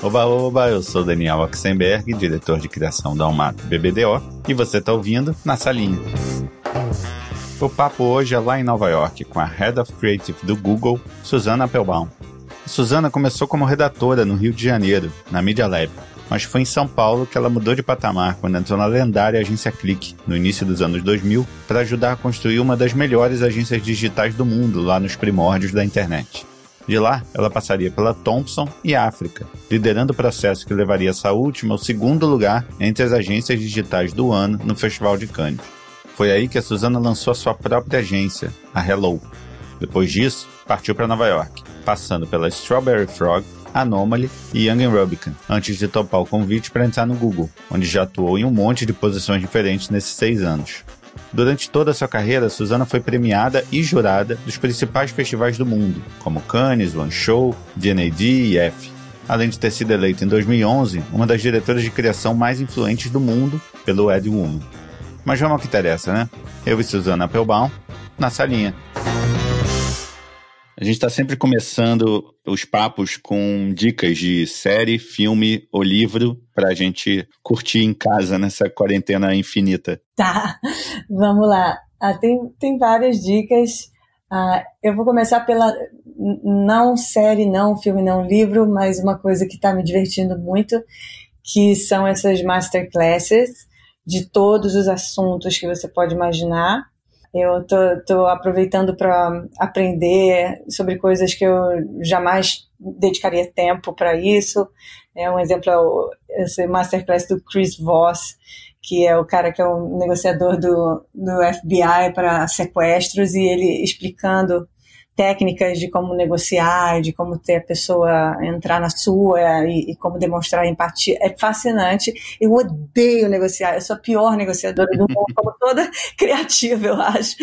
Oba, oba, eu sou Daniel Oxenberg, diretor de criação da Almato BBDO, e você está ouvindo Na Salinha. O papo hoje é lá em Nova York, com a Head of Creative do Google, Susana Applebaum. Susana começou como redatora no Rio de Janeiro, na Media Lab, mas foi em São Paulo que ela mudou de patamar quando entrou na lendária agência Click, no início dos anos 2000, para ajudar a construir uma das melhores agências digitais do mundo lá nos primórdios da internet. De lá, ela passaria pela Thompson e África, liderando o processo que levaria essa última ao segundo lugar entre as agências digitais do ano no Festival de Cannes. Foi aí que a Susana lançou a sua própria agência, a Hello. Depois disso, partiu para Nova York, passando pela Strawberry Frog, Anomaly e Young Rubicon, antes de topar o convite para entrar no Google, onde já atuou em um monte de posições diferentes nesses seis anos. Durante toda a sua carreira, Susana foi premiada e jurada dos principais festivais do mundo, como Cannes, One Show, DNAD e F. Além de ter sido eleita em 2011 uma das diretoras de criação mais influentes do mundo pelo Ed Woman. Mas vamos ao que interessa, né? Eu e Susana Applebaum, na salinha. A gente está sempre começando os papos com dicas de série, filme ou livro para a gente curtir em casa nessa quarentena infinita. Tá, vamos lá. Ah, tem, tem várias dicas. Ah, eu vou começar pela não série, não filme, não livro, mas uma coisa que está me divertindo muito, que são essas masterclasses de todos os assuntos que você pode imaginar. Eu tô, tô aproveitando para aprender sobre coisas que eu jamais dedicaria tempo para isso. É um exemplo é esse masterclass do Chris Voss, que é o cara que é o negociador do, do FBI para sequestros e ele explicando técnicas de como negociar, de como ter a pessoa entrar na sua e, e, como demonstrar empatia. É fascinante. Eu odeio negociar. Eu sou a pior negociadora do mundo, como toda criativa, eu acho.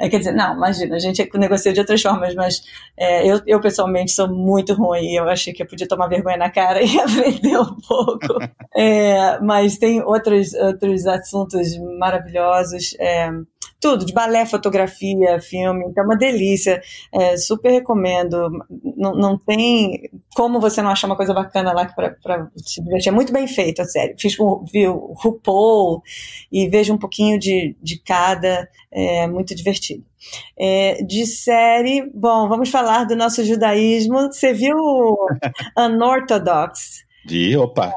É, quer dizer, não, imagina, a gente negocia de outras formas, mas é, eu, eu pessoalmente sou muito ruim. Eu achei que eu podia tomar vergonha na cara e aprender um pouco. É, mas tem outros, outros assuntos maravilhosos. É, tudo, de balé, fotografia, filme, então é uma delícia, é, super recomendo, não, não tem como você não achar uma coisa bacana lá para se divertir, é muito bem feito, a sério, fiz com, vi o RuPaul e vejo um pouquinho de, de cada, é muito divertido. É, de série, bom, vamos falar do nosso judaísmo, você viu Unorthodox? Vi, opa!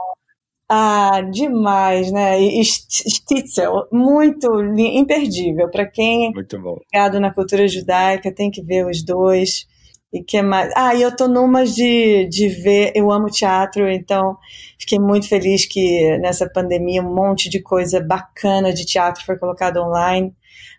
Ah, demais, né? E Stitzel, muito imperdível. Para quem muito bom. é ligado na cultura judaica, tem que ver os dois. E que mais? Ah, e eu tô numa de, de ver, eu amo teatro, então fiquei muito feliz que nessa pandemia um monte de coisa bacana de teatro foi colocado online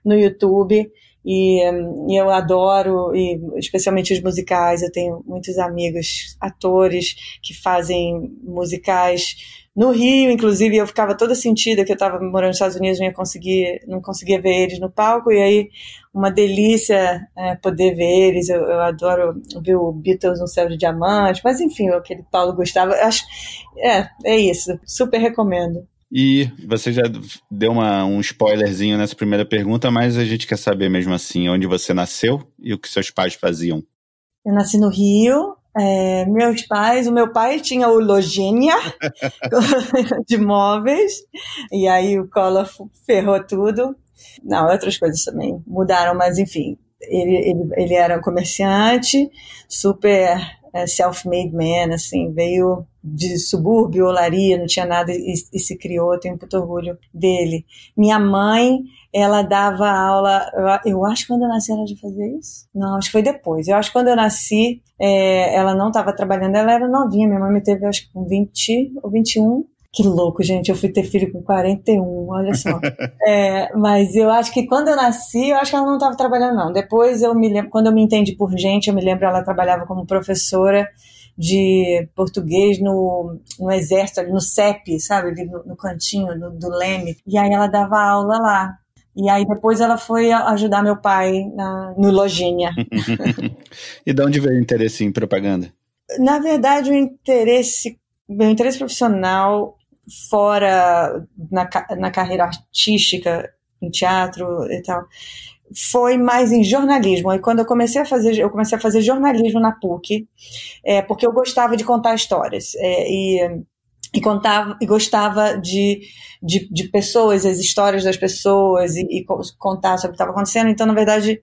no YouTube. E, e, eu adoro, e especialmente os musicais. Eu tenho muitos amigos atores que fazem musicais no Rio, inclusive, eu ficava toda sentida que eu estava morando nos Estados Unidos, não ia conseguir, não conseguia ver eles no palco, e aí uma delícia é, poder ver eles. Eu, eu, adoro ver o Beatles no Céu de Diamante, mas enfim, aquele Paulo Gustavo, acho, é, é isso, super recomendo. E você já deu uma, um spoilerzinho nessa primeira pergunta, mas a gente quer saber mesmo assim onde você nasceu e o que seus pais faziam. Eu nasci no Rio, é, meus pais, o meu pai tinha o Lojinha de móveis, e aí o Collor ferrou tudo. Não, outras coisas também mudaram, mas enfim, ele, ele, ele era um comerciante, super é, self-made man, assim, veio de subúrbio, olaria, não tinha nada e, e se criou, tenho muito orgulho dele. Minha mãe ela dava aula, eu, eu, acho que quando eu nasci ela já fazia isso? Não, acho que foi depois. Eu acho que quando eu nasci, é, ela não estava trabalhando, ela era novinha, minha mãe me teve acho que com 20 ou 21. Que louco, gente, eu fui ter filho com 41, olha só. é, mas eu acho que quando eu nasci, eu acho que ela não estava trabalhando não. Depois eu me lembro, quando eu me entendi por gente, eu me lembro ela trabalhava como professora de português no, no exército, ali no CEP, sabe, ali no, no cantinho do, do Leme. E aí ela dava aula lá. E aí depois ela foi ajudar meu pai na, no Lojinha. e de onde veio o interesse em propaganda? Na verdade, o interesse, meu interesse profissional fora na, na carreira artística, em teatro e tal, foi mais em jornalismo. E quando eu comecei a fazer, eu comecei a fazer jornalismo na PUC, é, porque eu gostava de contar histórias. É, e, e, contava, e gostava de, de, de, pessoas, as histórias das pessoas, e, e contar sobre o que estava acontecendo. Então, na verdade,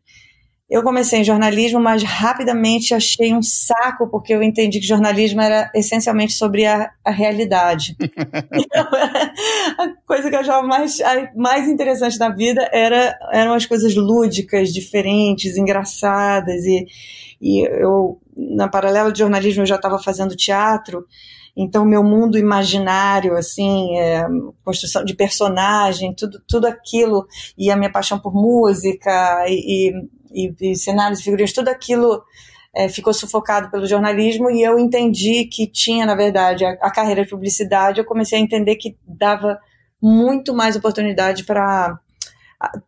eu comecei em jornalismo, mas rapidamente achei um saco, porque eu entendi que jornalismo era essencialmente sobre a, a realidade. então, a coisa que eu achava mais, mais interessante na vida era, eram as coisas lúdicas, diferentes, engraçadas. E, e eu, na paralela de jornalismo, eu já estava fazendo teatro. Então, meu mundo imaginário, assim, é, construção de personagem, tudo, tudo aquilo, e a minha paixão por música, e, e e, e cenários e figurinhas, tudo aquilo é, ficou sufocado pelo jornalismo e eu entendi que tinha, na verdade, a, a carreira de publicidade. Eu comecei a entender que dava muito mais oportunidade para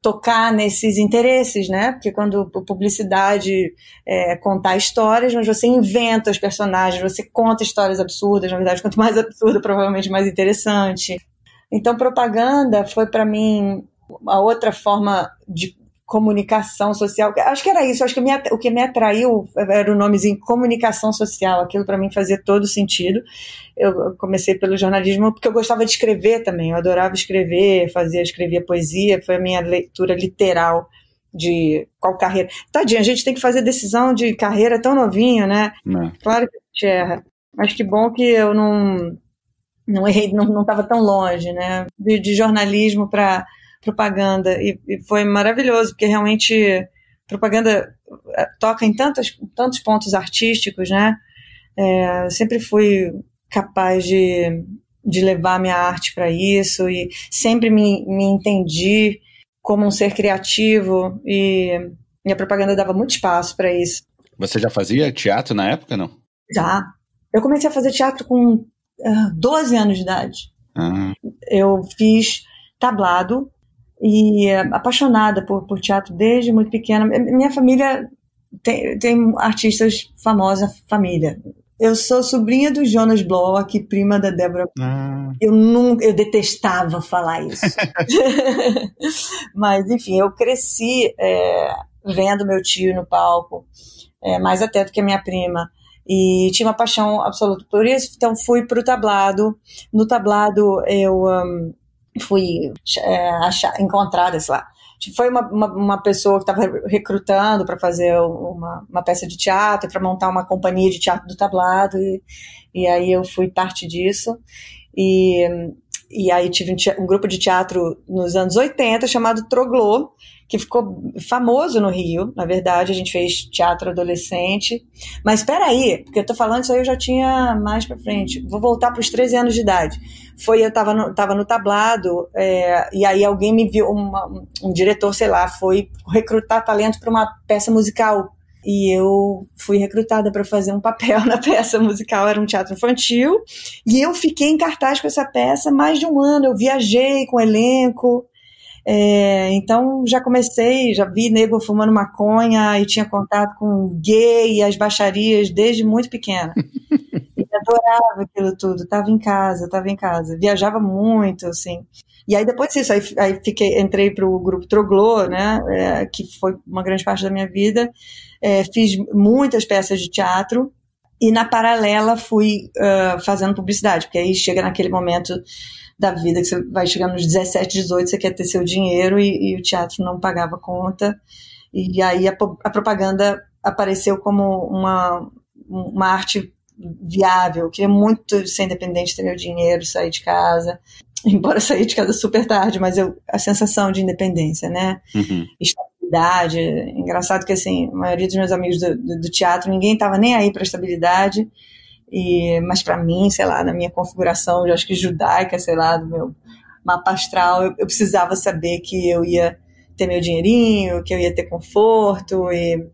tocar nesses interesses, né? Porque quando publicidade é contar histórias, mas você inventa os personagens, você conta histórias absurdas, na verdade, quanto mais absurda, provavelmente mais interessante. Então, propaganda foi para mim a outra forma de comunicação social. Acho que era isso. Acho que me, o que me atraiu era o nomezinho comunicação social. Aquilo para mim fazia todo sentido. Eu comecei pelo jornalismo porque eu gostava de escrever também. Eu adorava escrever, fazia, escrevia poesia. Foi a minha leitura literal de qual carreira. Tadinha, a gente tem que fazer decisão de carreira tão novinho, né? Não. Claro que a gente erra. Mas que bom que eu não não errei, não estava tão longe, né? De, de jornalismo para propaganda e, e foi maravilhoso, porque realmente propaganda eh, toca em tantos, tantos pontos artísticos, né? É, sempre fui capaz de, de levar minha arte para isso e sempre me, me entendi como um ser criativo e minha propaganda dava muito espaço para isso. Você já fazia teatro na época, não? Já. Eu comecei a fazer teatro com uh, ah, 12 anos de idade. Ah. Eu fiz tablado e apaixonada por, por teatro desde muito pequena. Minha família tem, tem artistas famosa família. Eu sou sobrinha do Jonas Bloch, prima da Débora. Ah. Eu nunca, eu detestava falar isso. Mas enfim, eu cresci é, vendo meu tio no palco, é, mais até do que a minha prima e tinha uma paixão absoluta por isso, então fui para o tablado. No tablado eu um, fui é, achar, encontrada, sei lá. Foi uma, uma, uma pessoa que estava recrutando para fazer uma, uma peça de teatro, para montar uma companhia de teatro do tablado, e, e aí eu fui parte disso. E, e aí tive um, um grupo de teatro nos anos 80 chamado Troglô, que ficou famoso no Rio, na verdade, a gente fez teatro adolescente. Mas espera aí, porque eu tô falando isso aí eu já tinha mais para frente. Vou voltar para os 13 anos de idade. Foi, eu tava no, tava no tablado, é, e aí alguém me viu, uma, um diretor, sei lá, foi recrutar talento para uma peça musical. E eu fui recrutada para fazer um papel na peça musical, era um teatro infantil, e eu fiquei em cartaz com essa peça mais de um ano. Eu viajei com o elenco, é, então já comecei, já vi nego fumando maconha e tinha contato com gay e as baixarias desde muito pequena. e adorava aquilo tudo, tava em casa, tava em casa, viajava muito, assim. E aí depois disso, aí, aí fiquei, entrei para o grupo Troglô, né, é, que foi uma grande parte da minha vida. É, fiz muitas peças de teatro e na paralela fui uh, fazendo publicidade, porque aí chega naquele momento da vida, que você vai chegar nos 17, 18, você quer ter seu dinheiro e, e o teatro não pagava conta. E aí a, a propaganda apareceu como uma, uma arte viável. Eu queria muito ser independente, ter meu dinheiro, sair de casa. Embora sair de casa super tarde, mas eu, a sensação de independência, né? Uhum. Estabilidade. Engraçado que, assim, a maioria dos meus amigos do, do, do teatro, ninguém estava nem aí para estabilidade. E, mas para mim, sei lá, na minha configuração, eu acho que judaica, sei lá, do meu mapa astral, eu, eu, precisava saber que eu ia ter meu dinheirinho, que eu ia ter conforto e,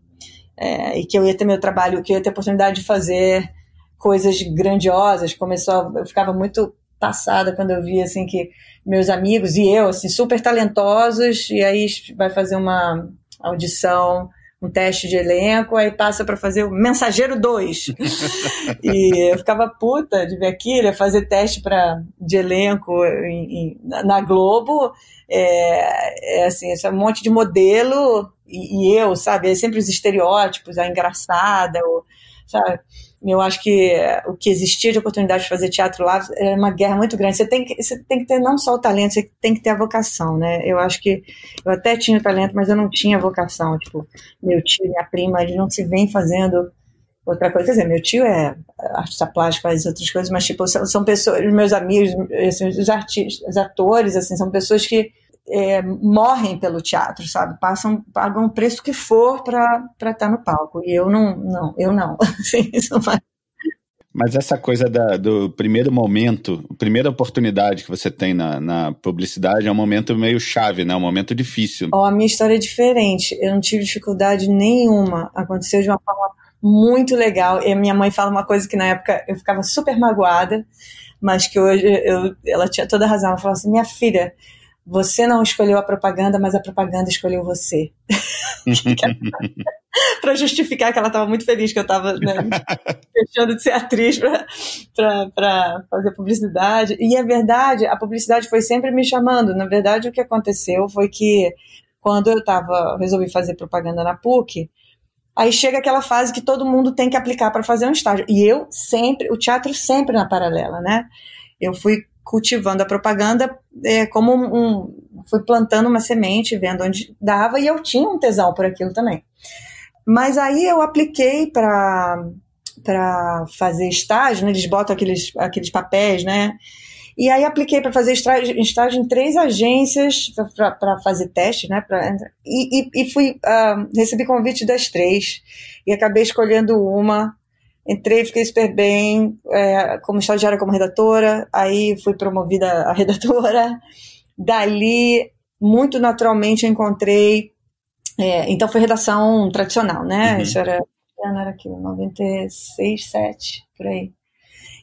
é, e que eu ia ter meu trabalho, que eu ia ter oportunidade de fazer coisas grandiosas. Começou, eu ficava muito passada quando eu via assim que meus amigos e eu assim super talentosos e aí vai fazer uma audição um teste de elenco, aí passa para fazer o Mensageiro 2. e eu ficava puta de ver aquilo, fazer teste pra, de elenco em, em, na Globo. É, é assim, é um monte de modelo e, e, eu, sabe? É sempre os estereótipos, a engraçada, o, sabe? Eu acho que o que existia de oportunidade de fazer teatro lá era uma guerra muito grande. Você tem que, você tem que ter não só o talento, você tem que ter a vocação, né? Eu acho que eu até tinha talento, mas eu não tinha vocação. Tipo, meu tio, minha prima, eles não se vêm fazendo outra coisa. Quer dizer, meu tio é artista plástico, faz outras coisas, mas tipo, são, são pessoas, meus amigos, assim, os artistas, os atores, assim, são pessoas que é, morrem pelo teatro, sabe? Passam, pagam o preço que for para estar tá no palco. E eu não, não, eu não. Assim. Mas essa coisa da, do primeiro momento, a primeira oportunidade que você tem na, na, publicidade é um momento meio chave, né? Um momento difícil. Oh, a minha história é diferente. Eu não tive dificuldade nenhuma. Aconteceu de uma forma muito legal. E a minha mãe fala uma coisa que na época eu ficava super magoada, mas que hoje eu, ela tinha toda a razão. Ela falou assim: minha filha, você não escolheu a propaganda, mas a propaganda escolheu você. para justificar que ela estava muito feliz que eu estava né, deixando de ser atriz para fazer publicidade. E é verdade, a publicidade foi sempre me chamando. Na verdade, o que aconteceu foi que quando eu tava, resolvi fazer propaganda na PUC, aí chega aquela fase que todo mundo tem que aplicar para fazer um estágio. E eu sempre, o teatro sempre na paralela, né? Eu fui cultivando a propaganda é, como um, fui plantando uma semente, vendo onde dava e eu tinha um tesão por aquilo também. Mas aí eu apliquei para para fazer estágio, né? eles botam aqueles, aqueles papéis, né? E aí apliquei para fazer estágio, estágio, em três agências para fazer teste, né? Pra, e, e, fui uh, recebi convite das três e acabei escolhendo uma Entrei, fiquei super bem, é, como estagiária, como redatora, aí fui promovida a redatora. Dali, muito naturalmente, encontrei. É, então, foi redação tradicional, né? Uhum. Isso era, era aqui, 96, 7, por aí.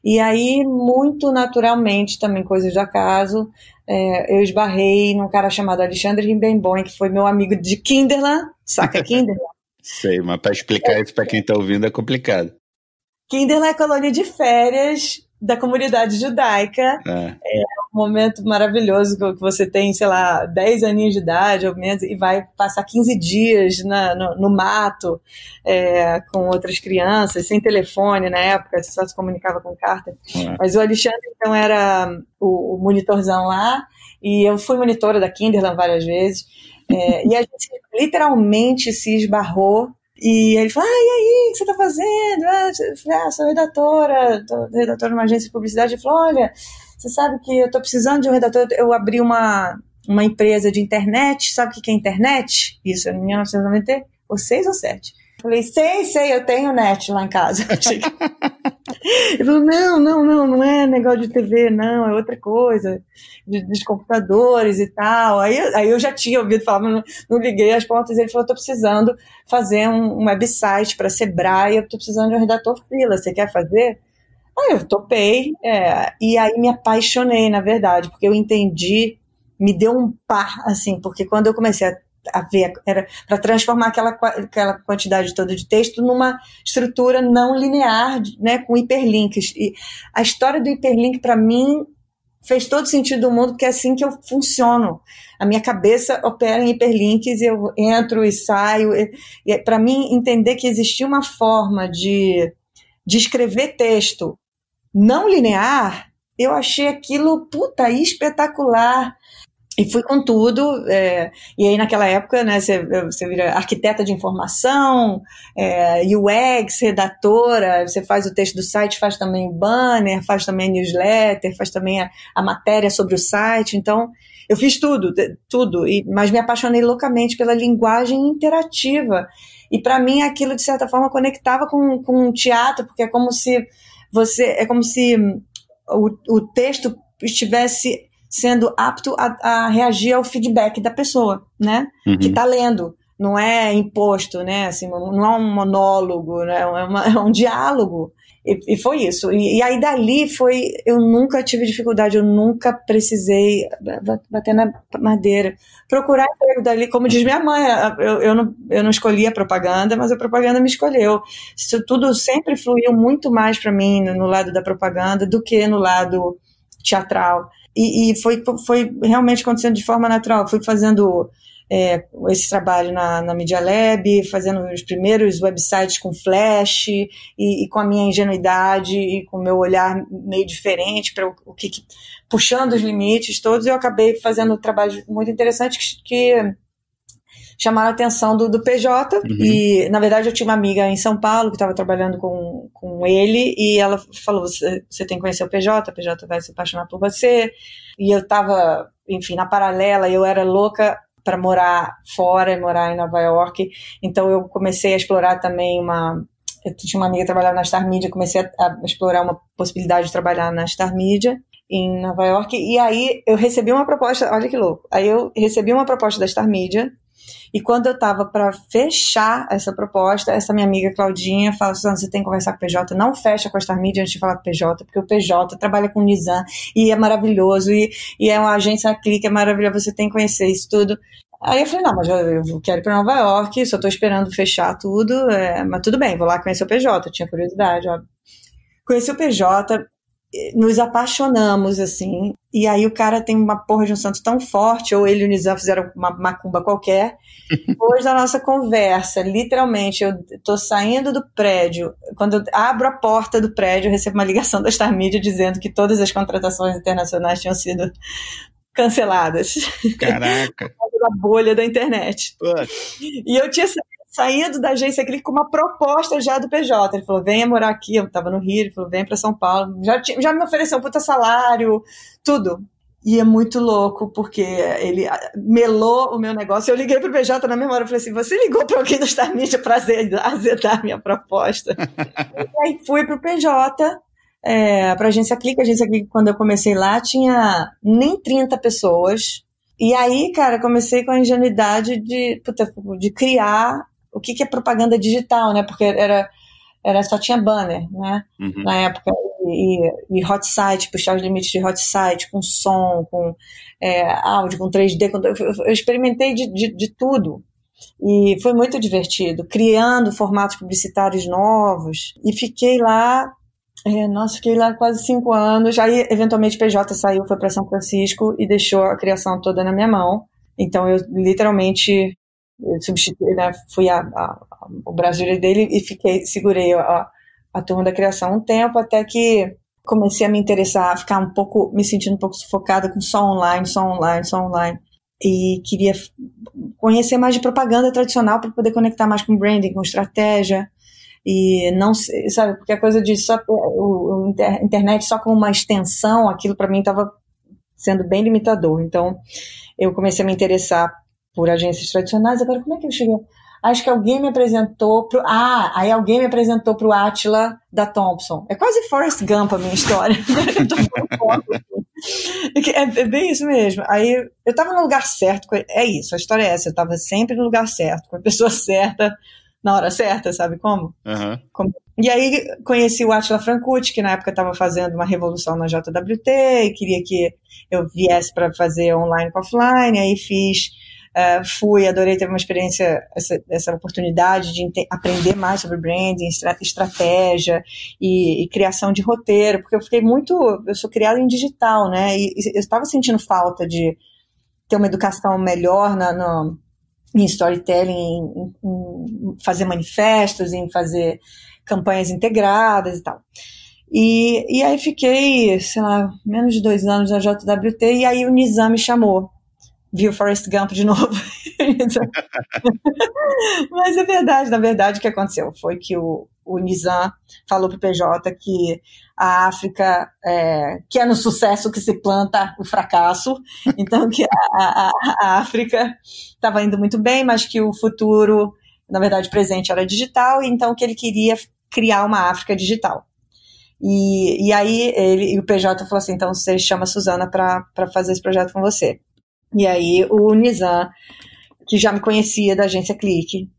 E aí, muito naturalmente, também coisas do acaso, é, eu esbarrei num cara chamado Alexandre Rimbenboim, que foi meu amigo de Kinderland, saca Kinderland? Sei, mas para explicar isso para quem está ouvindo é complicado. Kinderland é a colônia de férias da comunidade judaica. É. é. um momento maravilhoso que você tem, sei lá, 10 aninhos de idade ou menos, e vai passar 15 dias na, no, no, mato é, com outras crianças, sem telefone na época, só se comunicava com carta. É. Mas o Alexandre, então, era o, o, monitorzão lá, e eu fui monitora da Kinderland várias vezes. É, e a gente literalmente se esbarrou e ele falou, ah, e aí, o que você está fazendo? Ah, eu falei, ah, sou redatora, tô redatora numa agência de publicidade. Ele falou, olha, você sabe que eu estou precisando de um redator, eu abri uma, uma empresa de internet, sabe o que é internet? Isso, em 1996 ou 6 ou 7. Falei, sei, sei, eu tenho net lá em casa. Ele falou, não, não, não, não é negócio de TV, não, é outra coisa, de, dos computadores e tal. Aí, aí eu já tinha ouvido falar, mas não, não liguei as pontas. Ele falou, estou precisando fazer um, um website para Sebrae, eu estou precisando de um redator freela, você quer fazer? Aí eu topei, é, e aí me apaixonei, na verdade, porque eu entendi, me deu um par, assim, porque quando eu comecei a a ver, era para transformar aquela, aquela quantidade toda de texto numa estrutura não linear, né, com hiperlinks. E a história do hiperlink, para mim, fez todo sentido do mundo, porque é assim que eu funciono. A minha cabeça opera em hiperlinks, eu entro e saio. E para mim, entender que existia uma forma de, de escrever texto não linear, eu achei aquilo, puta, espetacular. E fui com tudo, é, e aí naquela época, né, você, vira arquiteta de informação, é, UX, redatora, você faz o texto do site, faz também o banner, faz também a newsletter, faz também a, a matéria sobre o site, então eu fiz tudo, tudo, e, mas me apaixonei loucamente pela linguagem interativa, e para mim aquilo de certa forma conectava com, com o teatro, porque é como se você, é como se o, o texto estivesse sendo apto a, a reagir ao feedback da pessoa, né? Uhum. Que está lendo. Não é imposto, né? Assim, não é um monólogo, né? é, uma, é um diálogo. E, e foi isso. E, e, aí dali foi. Eu nunca tive dificuldade, eu nunca precisei bater na madeira. Procurar emprego dali, como diz minha mãe, eu, eu, não, eu não escolhi a propaganda, mas a propaganda me escolheu. Isso tudo sempre fluiu muito mais para mim no, no, lado da propaganda do que no lado teatral. E, e foi, foi realmente acontecendo de forma natural. Fui fazendo é, esse trabalho na, na Media Lab, fazendo os primeiros websites com Flash e, e com a minha ingenuidade e com o meu olhar meio diferente para o, o que, que, puxando os limites todos, eu acabei fazendo um trabalho muito interessante que, que chamaram a atenção do, do PJ. Uhum. E, na verdade, eu tinha uma amiga em São Paulo que estava trabalhando com, com ele, e ela falou: você, você tem que conhecer o PJ, o PJ vai se apaixonar por você. E eu estava, enfim, na paralela, eu era louca para morar fora, morar em Nova York. Então eu comecei a explorar também uma. Eu tinha uma amiga que trabalhava na Star Media, comecei a, a explorar uma possibilidade de trabalhar na Star Media em Nova York. E aí eu recebi uma proposta, olha que louco. Aí eu recebi uma proposta da Star Media e quando eu estava para fechar essa proposta, essa minha amiga Claudinha falou: Susana, você tem que conversar com o PJ, não fecha com a Star Media antes de falar com o PJ, porque o PJ trabalha com o Nizam e é maravilhoso, e, e é uma agência clique, é maravilhosa, você tem que conhecer isso tudo. Aí eu falei, não, mas eu quero ir para Nova York, só estou esperando fechar tudo, é, mas tudo bem, vou lá conhecer o PJ, tinha curiosidade, ó. Conheci o PJ, nos apaixonamos, assim. E aí o cara tem uma porra de um santo tão forte, ou ele e o Nizam fizeram uma macumba qualquer. Depois da nossa conversa, literalmente, eu tô saindo do prédio. Quando eu abro a porta do prédio, eu recebo uma ligação da Star Media dizendo que todas as contratações internacionais tinham sido canceladas. Caraca! da bolha da internet. E eu tinha saído da agência Clique com uma proposta já do PJ. Ele falou: venha morar aqui. Eu estava no Rio, ele falou: vem para São Paulo. Já, tinha, já me ofereceu um puta salário, tudo. E é muito louco, porque ele melou o meu negócio. Eu liguei pro PJ na mesma hora. Eu falei assim: você ligou para alguém do Star Media para azedar a minha proposta? e aí fui pro PJ. É, para a agência Clique, a agência Clique, quando eu comecei lá, tinha nem 30 pessoas. E aí, cara, comecei com a ingenuidade de, puta, de criar o que, que é propaganda digital, né? Porque era, era só tinha banner, né? Uhum. Na época. E, e, hot site, puxar os limites de hot site, com som, com é, áudio, com 3D. Com, eu experimentei de, de, de tudo. E foi muito divertido, criando formatos publicitários novos. E fiquei lá é, nossa, fiquei lá quase cinco anos. Aí, eventualmente, PJ saiu, foi para São Francisco e deixou a criação toda na minha mão. Então, eu literalmente substituí, né, fui a, a, o brasileiro dele e fiquei, segurei a, a turma da criação um tempo até que comecei a me interessar, a ficar um pouco, me sentindo um pouco sufocada com só online, só online, só online. E queria conhecer mais de propaganda tradicional para poder conectar mais com branding, com estratégia. E não sabe, porque a coisa de só o, o internet só como uma extensão, aquilo para mim estava sendo bem limitador. Então, eu comecei a me interessar por agências tradicionais. Agora, como é que eu cheguei? Acho que alguém me apresentou pro. Ah, aí alguém me apresentou pro Atila da Thompson. É quase Forrest Gump a minha história. é, é bem isso mesmo. Aí eu estava no lugar certo. É isso, a história é essa. Eu estava sempre no lugar certo, com a pessoa certa, na hora certa, sabe como? Uhum. como? E aí conheci o Atila Francucci, que na época estava fazendo uma revolução na JWT e queria que eu viesse para fazer online com offline. Aí fiz Uh, fui, adorei ter uma experiência, essa, essa oportunidade de aprender mais sobre branding, estra estratégia e, e, criação de roteiro, porque eu fiquei muito, eu sou criada em digital, né, e, e eu estava sentindo falta de ter uma educação melhor na, em storytelling, em, em fazer manifestos, em fazer campanhas integradas e tal. E, e aí fiquei, sei lá, menos de dois anos na JWT, e aí o Nizam me chamou viu Forrest Gump de novo. Mas é verdade, na verdade, o que aconteceu foi que o, o Nizam falou para o PJ que a África, é, que é no sucesso que se planta o fracasso, então que a, a, a África estava indo muito bem, mas que o futuro, na verdade, presente era digital, então que ele queria criar uma África digital. E, e aí ele, e o PJ falou assim, então você chama a Suzana para fazer esse projeto com você. E aí o Nizam, que já me conhecia da agência Clique,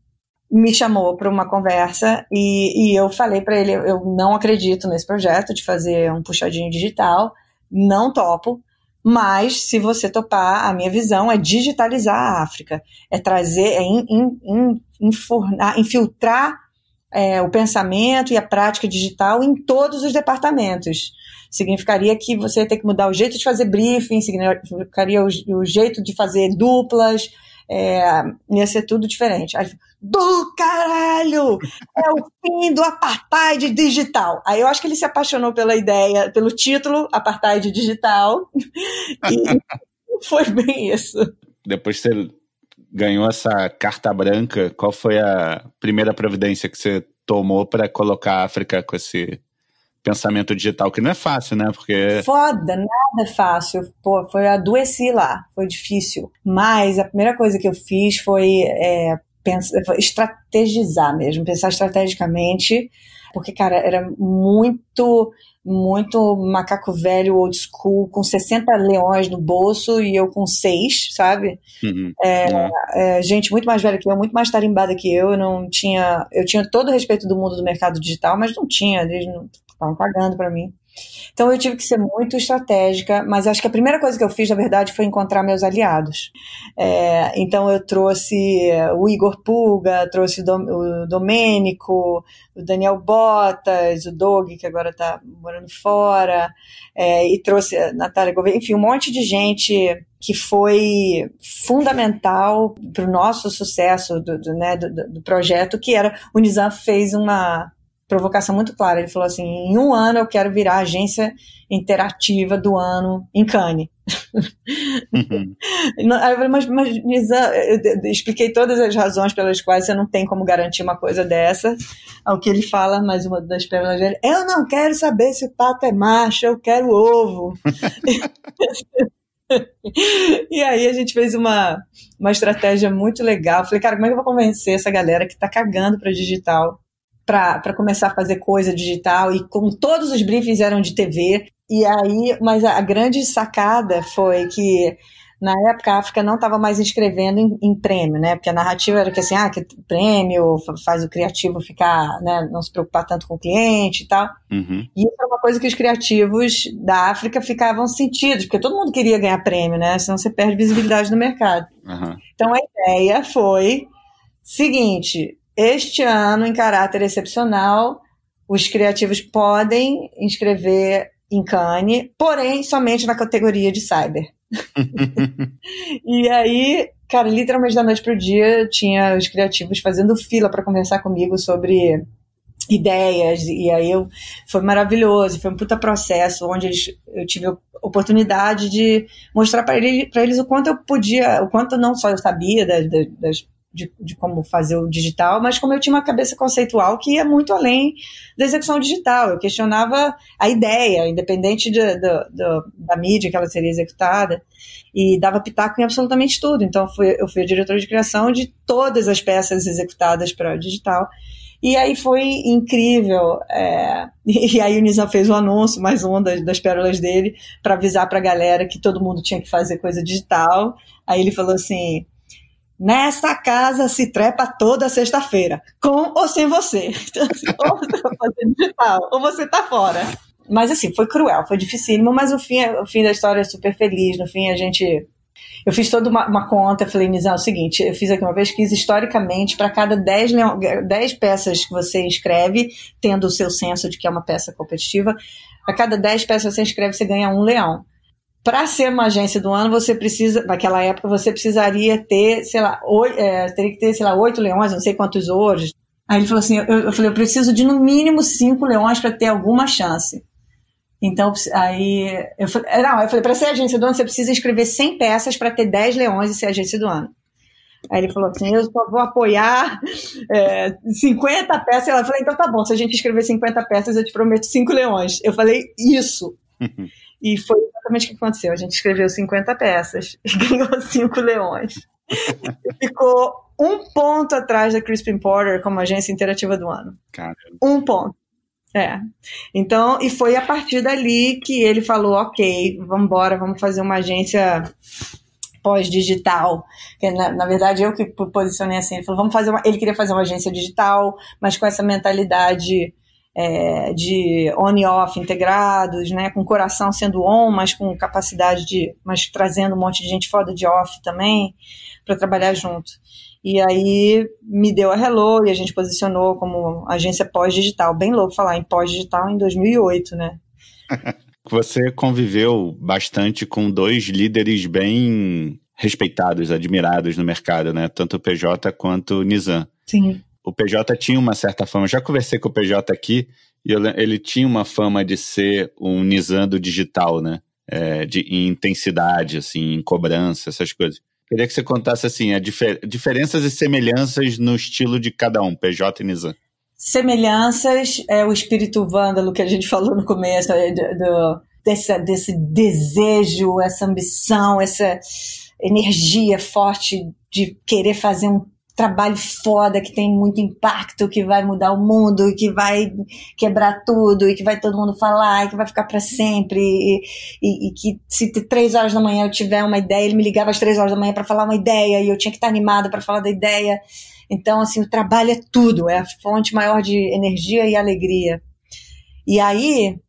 me chamou para uma conversa e, e eu falei para ele: eu não acredito nesse projeto de fazer um puxadinho digital, não topo. Mas, se você topar, a minha visão é digitalizar a África, é trazer, é in, in, in, infurnar, infiltrar é, o pensamento e a prática digital em todos os departamentos. Significaria que você ia ter que mudar o jeito de fazer briefing, significaria o, o jeito de fazer duplas, é, ia ser tudo diferente. Aí, do caralho! É o fim do apartheid digital. Aí eu acho que ele se apaixonou pela ideia, pelo título, apartheid digital, e foi bem isso. Depois você ganhou essa carta branca, qual foi a primeira providência que você tomou para colocar a África com esse pensamento digital, que não é fácil, né? Porque. Foda, nada é fácil. Pô, foi adoeci lá, foi difícil. Mas a primeira coisa que eu fiz foi, é, pensar, estrategizar mesmo, pensar estrategicamente, porque, cara, era muito muito macaco velho, old school, com 60 leões no bolso e eu com seis, sabe? Uhum. É, uhum. É, gente muito mais velha que eu, muito mais tarimbada que eu, eu não tinha, eu tinha todo o respeito do mundo do mercado digital, mas não tinha, eles não estavam pagando para mim. Então eu tive que ser muito estratégica, mas acho que a primeira coisa que eu fiz, na verdade, foi encontrar meus aliados. É, então eu trouxe o Igor Puga, trouxe o Domênico, o Daniel Botas, o Doug, que agora está morando fora, é, e trouxe a Natália Gouveia, enfim, um monte de gente que foi fundamental para o nosso sucesso do, do, né, do, do projeto, que era o Nizam fez uma provocação muito clara. Ele falou assim: em um ano eu quero virar agência interativa do ano em Cannes. Uhum. Aí eu falei, mas, mas eu expliquei todas as razões pelas quais você não tem como garantir uma coisa dessa. Ao que ele fala, mais uma das pérolas dele: eu não quero saber se o pato é macho, eu quero ovo. e aí a gente fez uma, uma estratégia muito legal. Falei, cara, como é que eu vou convencer essa galera que tá cagando para digital para começar a fazer coisa digital e com todos os briefings eram de TV. E aí, mas a, grande sacada foi que na época a África não estava mais inscrevendo em, em, prêmio, né? Porque a narrativa era que assim, ah, que prêmio faz o criativo ficar, né, não se preocupar tanto com o cliente e tal. Uhum. E isso era uma coisa que os criativos da África ficavam sentidos, porque todo mundo queria ganhar prêmio, né? Senão você perde visibilidade no mercado. Uhum. Então a ideia foi seguinte, este ano, em caráter excepcional, os criativos podem inscrever em Cane, porém somente na categoria de cyber. e aí, cara, literalmente da noite pro dia, tinha os criativos fazendo fila para conversar comigo sobre ideias, e aí eu, foi maravilhoso, foi um puta processo, onde eles, eu tive a oportunidade de mostrar para eles, eles o quanto eu podia, o quanto não só eu sabia das, das de, de, como fazer o digital, mas como eu tinha uma cabeça conceitual que ia muito além da execução digital. Eu questionava a ideia, independente de, de, da mídia que ela seria executada, e dava pitaco em absolutamente tudo. Então, fui, eu fui a diretora de criação de todas as peças executadas para o digital. E aí foi incrível. É... E aí o Nizam fez o um anúncio, mais um das, das pérolas dele, para avisar para a galera que todo mundo tinha que fazer coisa digital. Aí ele falou assim: Nesta casa se trepa toda sexta-feira, com ou sem você. Então, assim, ou você você tá fora. Mas assim, foi cruel, foi dificílimo, mas o fim, o fim da história é super feliz. No fim, a gente. Eu fiz toda uma, uma conta, falei, Nizam, é o seguinte, eu fiz aqui uma pesquisa historicamente, para cada 10, 10 peças que você escreve, tendo o seu senso de que é uma peça competitiva, a cada 10 peças que você escreve, você ganha um leão para ser uma agência do ano, você precisa, naquela época, você precisaria ter, sei lá, oito, é, teria que ter, sei lá, oito leões, não sei quantos ouros. Aí ele falou assim: eu, eu falei, eu preciso de no mínimo cinco leões para ter alguma chance. Então, aí, eu falei, não, eu falei, para ser agência do ano, você precisa escrever 100 peças para ter 10 leões e ser agência do ano. Aí ele falou assim: eu só vou apoiar é, 50 peças. Ela falou: então tá bom, se a gente escrever 50 peças, eu te prometo 5 leões. Eu falei: isso. E foi exatamente o que aconteceu. A gente escreveu 50 peças e ganhou cinco leões. Ficou um ponto atrás da Crispin Porter como agência interativa do ano. Caramba. Um ponto. É. Então, e foi a partir dali que ele falou, ok, vamos embora, vamos fazer uma agência pós-digital. Na, na, verdade, eu que posicionei assim, ele falou, vamos fazer uma, ele queria fazer uma agência digital, mas com essa mentalidade é, de on e off integrados, né, com coração sendo on, mas com capacidade de, mas trazendo um monte de gente foda de off também para trabalhar junto. E aí me deu a Hello e a gente posicionou como agência pós-digital. Bem louco falar em pós-digital em 2008, né? Você conviveu bastante com dois líderes bem respeitados, admirados no mercado, né? Tanto o PJ quanto o Nizam. Sim. O PJ tinha uma certa fama. Já conversei com o PJ aqui e eu, ele tinha uma fama de ser um Nizam do digital, né? É, de, em intensidade, assim, em cobrança, essas coisas. Queria que você contasse assim, a difer diferenças e semelhanças no estilo de cada um, PJ e Nizam semelhanças é o espírito vândalo que a gente falou no começo, é, do, desse, desse desejo, essa ambição, essa energia forte de querer fazer um trabalho foda que tem muito impacto, que vai mudar o mundo, que vai quebrar tudo, e que vai todo mundo falar, e que vai ficar para sempre, e, e, e, que se três horas da manhã eu tiver uma ideia, ele me ligava às três horas da manhã para falar uma ideia, e eu tinha que estar animada para falar da ideia. Então, assim, o trabalho é tudo, é a fonte maior de energia e alegria. E aí,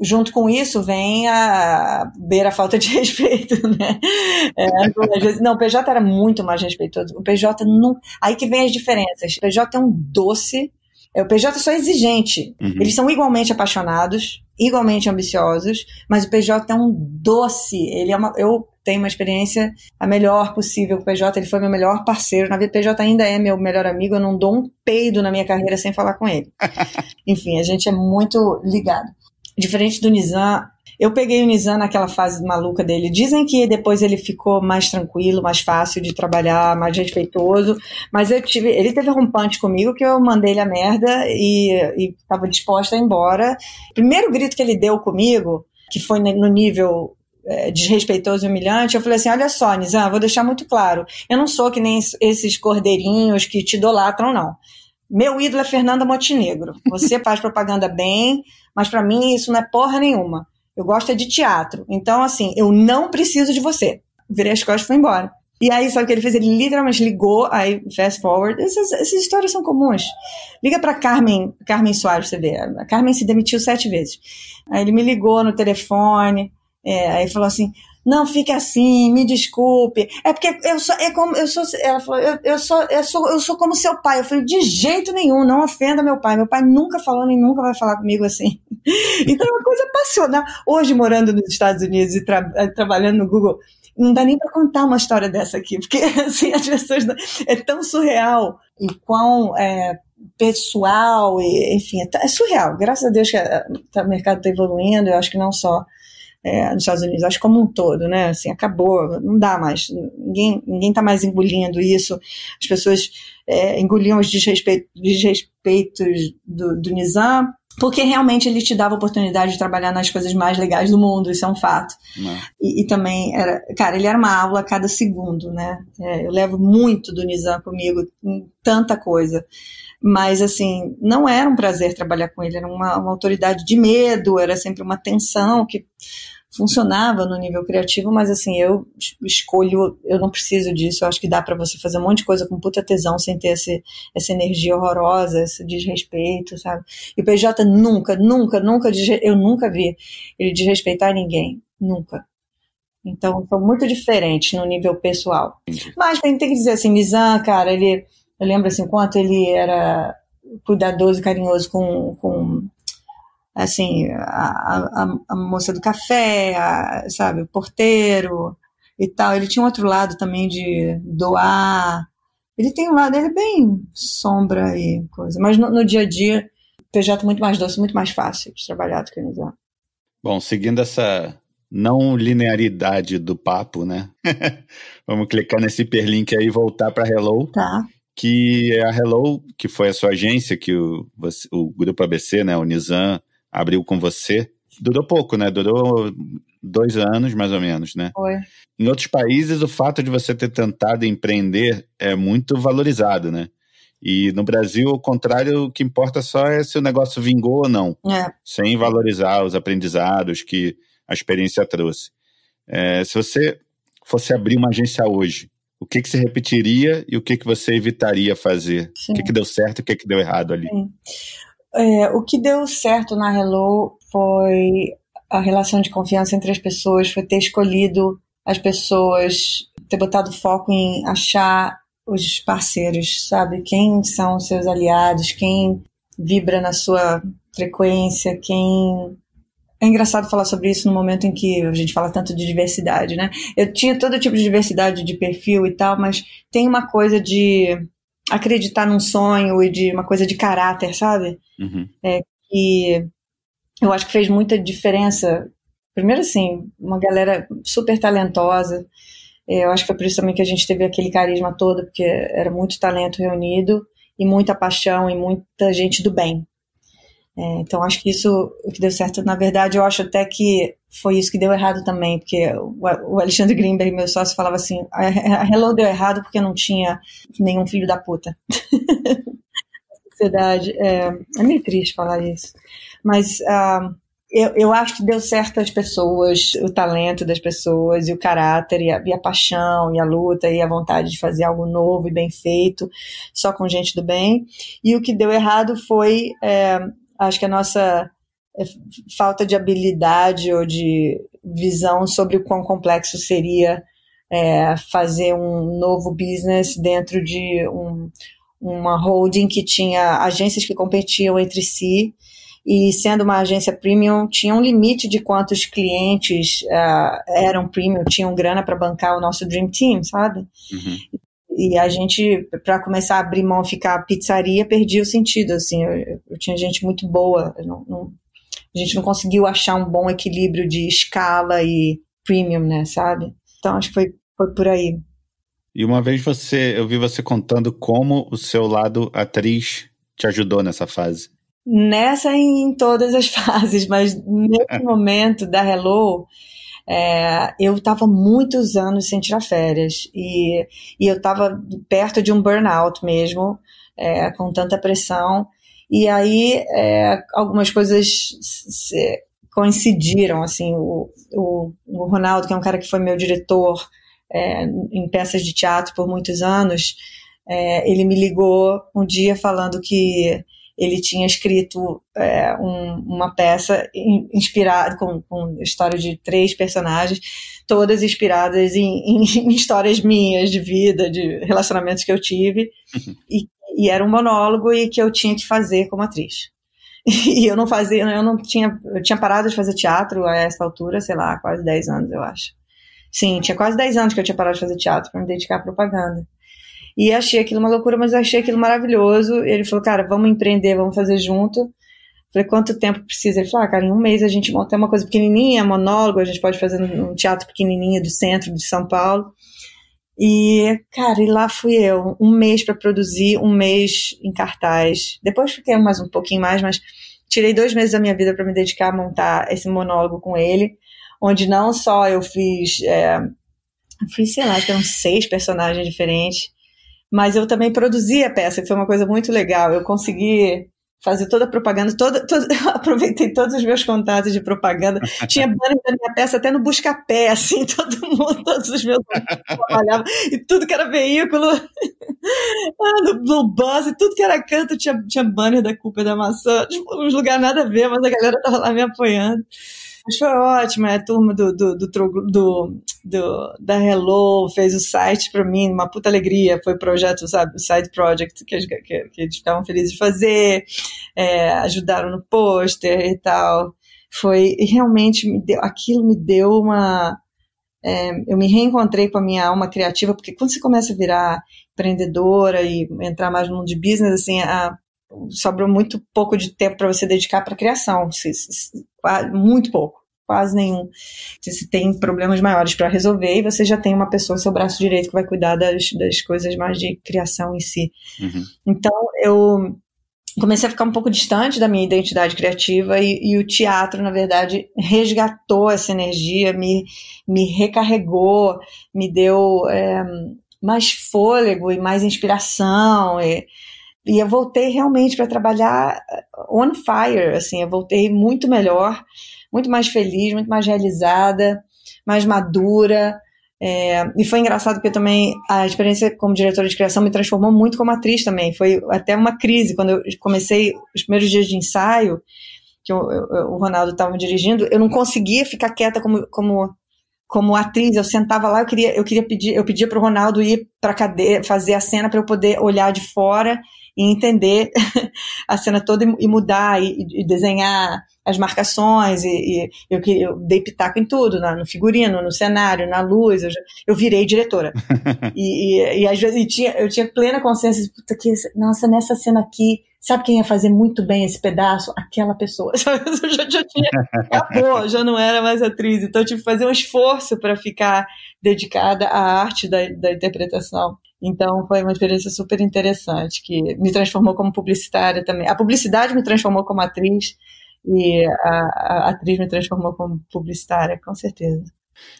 junto com isso vem a beira a falta de respeito, né? É, não, o PJ era muito mais respeitoso. O PJ não. Aí que vem as diferenças. O PJ é um doce. É, o PJ é só exigente. Uhum. Eles são igualmente apaixonados, igualmente ambiciosos, mas o PJ é um doce. Ele é uma, eu tenho uma experiência a melhor possível com o PJ, ele foi meu melhor parceiro. Na vida, o PJ ainda é meu melhor amigo, eu não dou um peido na minha carreira sem falar com ele. Enfim, a gente é muito ligado. Diferente do Nizam, eu peguei o Nizam naquela fase maluca dele. Dizem que depois ele ficou mais tranquilo, mais fácil de trabalhar, mais respeitoso. Mas eu tive, ele teve rompante comigo que eu mandei ele a merda e estava disposta a ir embora. Primeiro grito que ele deu comigo, que foi no nível é, desrespeitoso e humilhante, eu falei assim: olha só, Nizam, vou deixar muito claro. Eu não sou que nem esses cordeirinhos que te idolatram, não. Meu ídolo é Fernanda Montenegro. Você faz propaganda bem, mas para mim isso não é porra nenhuma. Eu gosto é de teatro. Então, assim, eu não preciso de você. Virei as costas e fui embora. E aí, sabe o que ele fez? Ele literalmente ligou, aí, fast forward, essas, essas histórias são comuns. Liga para Carmen, Carmen Soares, você vê. A Carmen se demitiu sete vezes. Aí ele me ligou no telefone, é, aí falou assim: não fique assim, me desculpe. É porque eu sou, é como, eu sou, ela falou, eu, eu, sou, eu sou, eu sou como seu pai. Eu falei, de jeito nenhum, não ofenda meu pai. Meu pai nunca falou nem nunca vai falar comigo assim. Então é uma coisa passional. Hoje, morando nos Estados Unidos e tra eh, trabalhando no Google, não dá nem para contar uma história dessa aqui, porque assim, as pessoas, é tão surreal e quão é, pessoal, e, enfim, é, é surreal. Graças a Deus que a, a, o mercado está evoluindo, eu acho que não só é, nos Estados Unidos, acho como um todo, né? Assim, acabou, não dá mais. Ninguém ninguém está mais engolindo isso. As pessoas é, engoliam os desrespeito, desrespeitos do, do Nizam, porque realmente ele te dava oportunidade de trabalhar nas coisas mais legais do mundo, isso é um fato. E, e, também era, cara, ele era uma aula a cada segundo, né? É, eu levo muito do Nizam comigo tanta coisa mas assim, não era um prazer trabalhar com ele, era uma, uma autoridade de medo, era sempre uma tensão que funcionava no nível criativo, mas assim, eu escolho, eu não preciso disso, eu acho que dá para você fazer um monte de coisa com puta tesão sem ter esse, essa energia horrorosa, esse desrespeito, sabe? E o PJ nunca, nunca, nunca, eu nunca vi ele desrespeitar ninguém, nunca. Então, foi muito diferente no nível pessoal. Mas tem, tem que dizer assim, Mizan, cara, ele eu lembro assim, quanto ele era cuidadoso e carinhoso com, com assim, a, a, a moça do café, a, sabe, o porteiro e tal. Ele tinha um outro lado também de doar. Ele tem um lado, ele é bem sombra e coisa. Mas no, no dia a dia, PJ é muito mais doce, muito mais fácil de trabalhar do que no Zé. Bom, seguindo essa não linearidade do papo, né? Vamos clicar nesse hiperlink aí e voltar para Hello. Tá que é a Hello, que foi a sua agência, que o, o Grupo ABC, né, o Nizam, abriu com você. Durou pouco, né? Durou dois anos, mais ou menos, né? Foi. Em outros países, o fato de você ter tentado empreender é muito valorizado, né? E no Brasil, ao contrário, o que importa só é se o negócio vingou ou não, é. sem valorizar os aprendizados que a experiência trouxe. É, se você fosse abrir uma agência hoje, o que, que você repetiria e o que, que você evitaria fazer? Sim. O que, que deu certo e o que, que deu errado ali? É, o que deu certo na Hello foi a relação de confiança entre as pessoas, foi ter escolhido as pessoas, ter botado foco em achar os parceiros, sabe? Quem são os seus aliados, quem vibra na sua frequência, quem é engraçado falar sobre isso no momento em que a gente fala tanto de diversidade, né? Eu tinha todo tipo de diversidade de perfil e tal, mas tem uma coisa de acreditar num sonho e de uma coisa de caráter, sabe? Uhum. É, que eu acho que fez muita diferença. Primeiro, assim, uma galera super talentosa. É, eu acho que foi por isso também que a gente teve aquele carisma todo, porque era muito talento reunido e muita paixão e muita gente do bem, é, então acho que isso o que deu certo. Na verdade, eu acho até que foi isso que deu errado também, porque o, Alexandre Greenberg, meu sócio, falava assim: a Hello deu errado porque não tinha nenhum filho da puta. sociedade. É, é meio triste falar isso. Mas uh, eu, eu acho que deu certo as pessoas, o talento das pessoas, e o caráter, e a, e a, paixão, e a luta, e a vontade de fazer algo novo e bem feito, só com gente do bem. E o que deu errado foi é, acho que a nossa é, falta de habilidade ou de visão sobre o quão complexo seria é, fazer um novo business dentro de um, uma holding que tinha agências que competiam entre si. E sendo uma agência premium tinha um limite de quantos clientes uh, eram premium, tinham grana para bancar o nosso dream team, sabe? Uhum. E a gente, para começar a abrir mão, ficar pizzaria, perdia o sentido, assim, eu, eu tinha gente muito boa, não, não, a gente não conseguiu achar um bom equilíbrio de escala e premium, né, sabe? Então acho que foi, foi por aí. E uma vez você, eu vi você contando como o seu lado atriz te ajudou nessa fase. Nessa e em todas as fases, mas nesse momento da Hello, é, eu estava muitos anos sem tirar férias e, e eu estava perto de um burnout mesmo, é, com tanta pressão. E aí é, algumas coisas se, coincidiram, assim, o, o, o, Ronaldo, que é um cara que foi meu diretor é, em peças de teatro por muitos anos, é, ele me ligou um dia falando que ele tinha escrito é, um, uma peça inspirada com, com história de três personagens, todas inspiradas em, em, em, histórias minhas de vida, de relacionamentos que eu tive, uhum. e, e, era um monólogo e que eu tinha que fazer como atriz. E eu não fazia, eu não tinha, eu tinha parado de fazer teatro a essa altura, sei lá, quase 10 anos, eu acho. Sim, tinha quase 10 anos que eu tinha parado de fazer teatro para me dedicar à propaganda. E achei aquilo uma loucura, mas achei aquilo maravilhoso. Ele falou, cara, vamos empreender, vamos fazer junto. Falei, quanto tempo precisa? Ele falou, ah, cara, em um mês a gente monta uma coisa pequenininha, monólogo, a gente pode fazer um teatro pequenininho do centro de São Paulo. E, cara, e lá fui eu, um mês para produzir, um mês em cartaz. Depois fiquei mais um pouquinho mais, mas tirei dois meses da minha vida para me dedicar a montar esse monólogo com ele, onde não só eu fiz, é, fiz, sei lá, acho que eram seis personagens diferentes, mas eu também produzi a peça, que foi uma coisa muito legal. Eu consegui fazer toda a propaganda, toda, toda, aproveitei todos os meus contatos de propaganda. Tinha banner da minha peça até no Buscapé, assim, todo mundo, todos os meus trabalhavam, e tudo que era veículo, ah, no, no bus, e tudo que era canto tinha, tinha banner da culpa da maçã, tipo, uns lugares nada a ver, mas a galera tava lá me apoiando. Mas foi ótimo, é a turma do, do, do, do, da Hello fez o site para mim, uma puta alegria. Foi projeto, sabe, o side project que, que, que eles ficavam felizes de fazer, é, ajudaram no pôster e tal. Foi realmente me deu, aquilo me deu uma. É, eu me reencontrei com a minha alma criativa, porque quando você começa a virar empreendedora e entrar mais no mundo de business, assim, a, sobrou muito pouco de tempo para você dedicar para a criação, muito pouco, quase nenhum. Você tem problemas maiores para resolver e você já tem uma pessoa seu braço direito que vai cuidar das, das coisas mais de criação em si. Uhum. Então eu comecei a ficar um pouco distante da minha identidade criativa e, e, o teatro, na verdade, resgatou essa energia, me, me recarregou, me deu é, mais fôlego e mais inspiração. E, e eu voltei realmente para trabalhar uh, on fire, assim, eu voltei muito melhor, muito mais feliz, muito mais realizada, mais madura, É, e foi engraçado porque também a experiência como diretora de criação me transformou muito como atriz também. Foi até uma crise quando eu comecei os primeiros dias de ensaio, que eu, eu, o Ronaldo estava dirigindo, eu não conseguia ficar quieta como, como como atriz, eu sentava lá, eu queria, eu queria pedir, eu pedia para o Ronaldo ir para cadeia, fazer a cena para eu poder olhar de fora e entender a cena toda e, mudar e, e, desenhar as marcações e, e eu, eu, dei pitaco em tudo, no figurino, no cenário, na luz, eu, eu virei diretora. e, e, às vezes tinha, eu tinha plena consciência de, puta, que, nossa, nessa cena aqui, sabe quem ia fazer muito bem esse pedaço? Aquela pessoa. Eu já, já tinha, acabou, já não era mais atriz, então eu tive que fazer um esforço para ficar dedicada à arte da, da interpretação. Então foi uma experiência super interessante que me transformou como publicitária também. A publicidade me transformou como atriz e a, a atriz me transformou como publicitária, com certeza.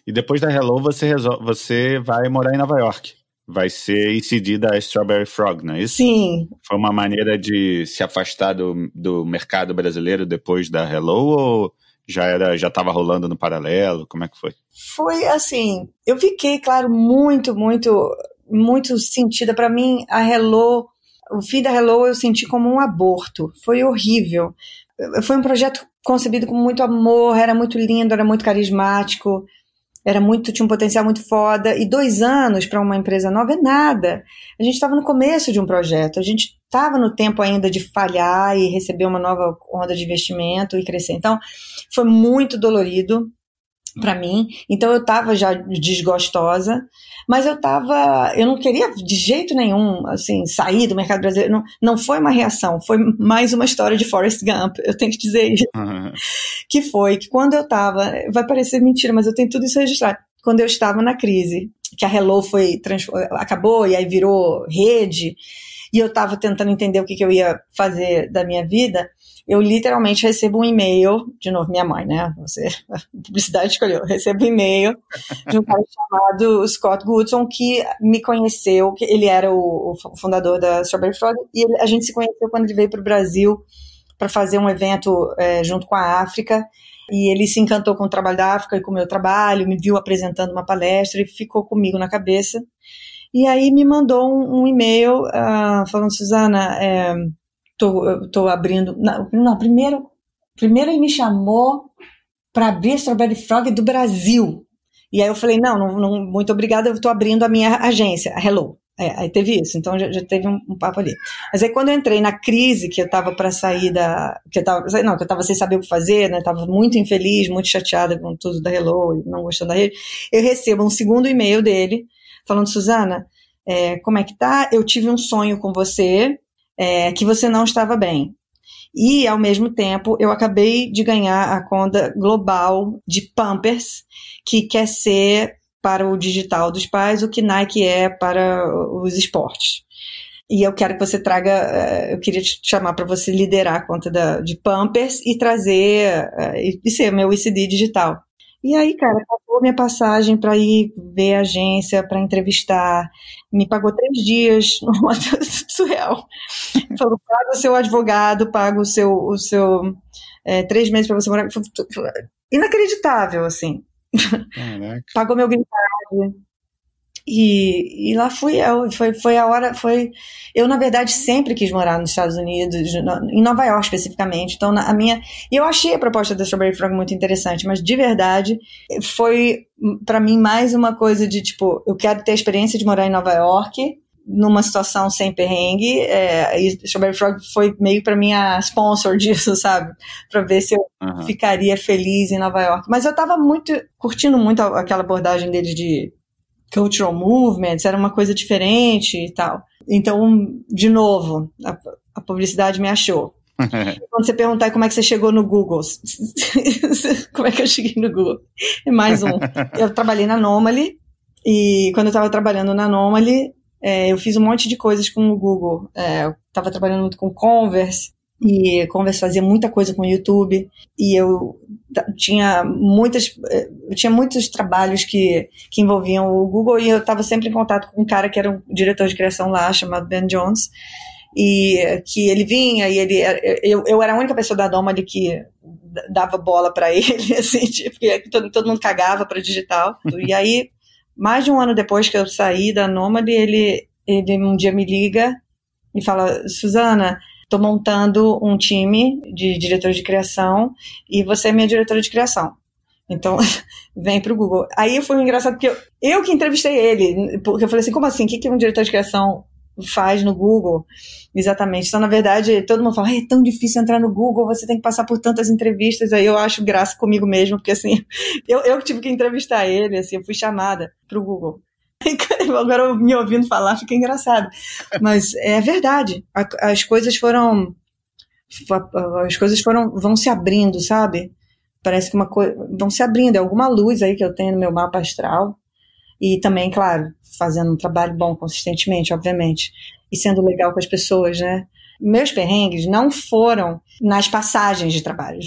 E depois da Hello você resolve, você vai morar em Nova York. Vai ser ICD da Strawberry Frog, não é isso? Sim. Foi uma maneira de se afastar do, do mercado brasileiro depois da Hello ou já era já estava rolando no paralelo? Como é que foi? Foi assim, eu fiquei, claro, muito, muito muito sentida. Para mim, a Hello, o fim da Hello eu senti como um aborto. Foi horrível. Foi um projeto concebido com muito amor, era muito lindo, era muito carismático, era muito tinha um potencial muito foda. E dois anos para uma empresa nova é nada. A gente estava no começo de um projeto, a gente estava no tempo ainda de falhar e receber uma nova onda de investimento e crescer. Então, foi muito dolorido para mim. Então eu estava já desgostosa, mas eu estava, eu não queria de jeito nenhum, assim, sair do mercado brasileiro. Não, não foi uma reação, foi mais uma história de Forrest Gump. Eu tenho que dizer isso. Uhum. Que foi que quando eu estava, vai parecer mentira, mas eu tenho tudo isso registrado. Quando eu estava na crise, que a Hello foi acabou e aí virou rede, e eu estava tentando entender o que, que eu ia fazer da minha vida eu literalmente recebo um e-mail, de novo, minha mãe, né? Você, a publicidade escolheu, recebo um e-mail de um cara chamado Scott Goodson, que me conheceu, que ele era o, o fundador da Strawberry Frog, e ele, a gente se conheceu quando ele veio para o Brasil para fazer um evento é, junto com a África, e ele se encantou com o trabalho da África e com o meu trabalho, me viu apresentando uma palestra e ficou comigo na cabeça. E aí me mandou um, um e-mail uh, falando, Suzana, é, tô, tô abrindo. Não, não, primeiro, primeiro ele me chamou para abrir Strawberry Frog do Brasil. E aí eu falei, não, não, não muito obrigada, eu estou abrindo a minha agência, a Hello. É, aí teve isso, então já, já teve um, um, papo ali. Mas aí quando eu entrei na crise, que eu estava para sair da. Que eu tava, não, que eu estava sem saber o que fazer, né? Tava muito infeliz, muito chateada com tudo da Hello, não gostando da rede. Eu recebo um segundo e-mail dele, falando, Suzana, é, como é que tá? Eu tive um sonho com você, é, que você não estava bem. E, ao mesmo tempo, eu acabei de ganhar a conta global de Pampers, que quer ser para o digital dos pais o que Nike é para os esportes. E eu quero que você traga, é, eu queria te chamar para você liderar a conta da, de Pampers e trazer, é, e ser meu ICD digital. E aí, cara, pagou minha passagem para ir ver a agência, para entrevistar. Me pagou três dias, uma surreal. Falou, paga o seu advogado, paga o seu, o seu é, três meses para você morar. Inacreditável, assim. Pagou meu green card. E, e lá fui eu, foi, foi a hora, foi, eu na verdade sempre quis morar nos Estados Unidos, em Nova York especificamente, então a minha, e eu achei a proposta da Strawberry Frog muito interessante, mas de verdade foi para mim mais uma coisa de tipo, eu quero ter a experiência de morar em Nova York, numa situação sem perrengue, é, e Strawberry Frog foi meio para mim a sponsor disso, sabe? Para ver se eu uhum. ficaria feliz em Nova York. Mas eu tava muito, curtindo muito aquela abordagem deles de cultural movements, era uma coisa diferente e tal. Então, de novo, a, a publicidade me achou. Quando você perguntar como é que você chegou no Google, como é que eu cheguei no Google? É mais um. Eu trabalhei na Anomaly e quando eu estava trabalhando na Anomaly, é, eu fiz um monte de coisas com o Google. É, eu estava trabalhando muito com Converse, e Converse fazia muita coisa com o YouTube. E eu tinha muitas eu tinha muitos trabalhos que, que envolviam o Google e eu estava sempre em contato com um cara que era um diretor de criação lá chamado Ben Jones. E que ele vinha e ele eu, eu era a única pessoa da Doma que dava bola para ele assim tipo, todo, todo mundo cagava para digital. E aí mais de um ano depois que eu saí da Nômade, ele, ele um dia me liga e fala: Suzana, estou montando um time de diretores de criação e você é minha diretora de criação. Então, vem para o Google. Aí foi engraçado porque eu, eu, que entrevistei ele, porque eu falei assim, como assim? O que, que um diretor de criação faz no Google? Exatamente. Então, na verdade, todo mundo fala, é tão difícil entrar no Google, você tem que passar por tantas entrevistas. Aí eu acho graça comigo mesmo, porque assim, eu, eu tive que entrevistar ele, assim, eu fui chamada para o Google. Agora me ouvindo falar fica engraçado. Mas é verdade. As coisas foram. As coisas foram. vão se abrindo, sabe? Parece que uma coisa. vão se abrindo. É alguma luz aí que eu tenho no meu mapa astral. E também, claro, fazendo um trabalho bom consistentemente, obviamente. E sendo legal com as pessoas, né? Meus perrengues não foram nas passagens de trabalho.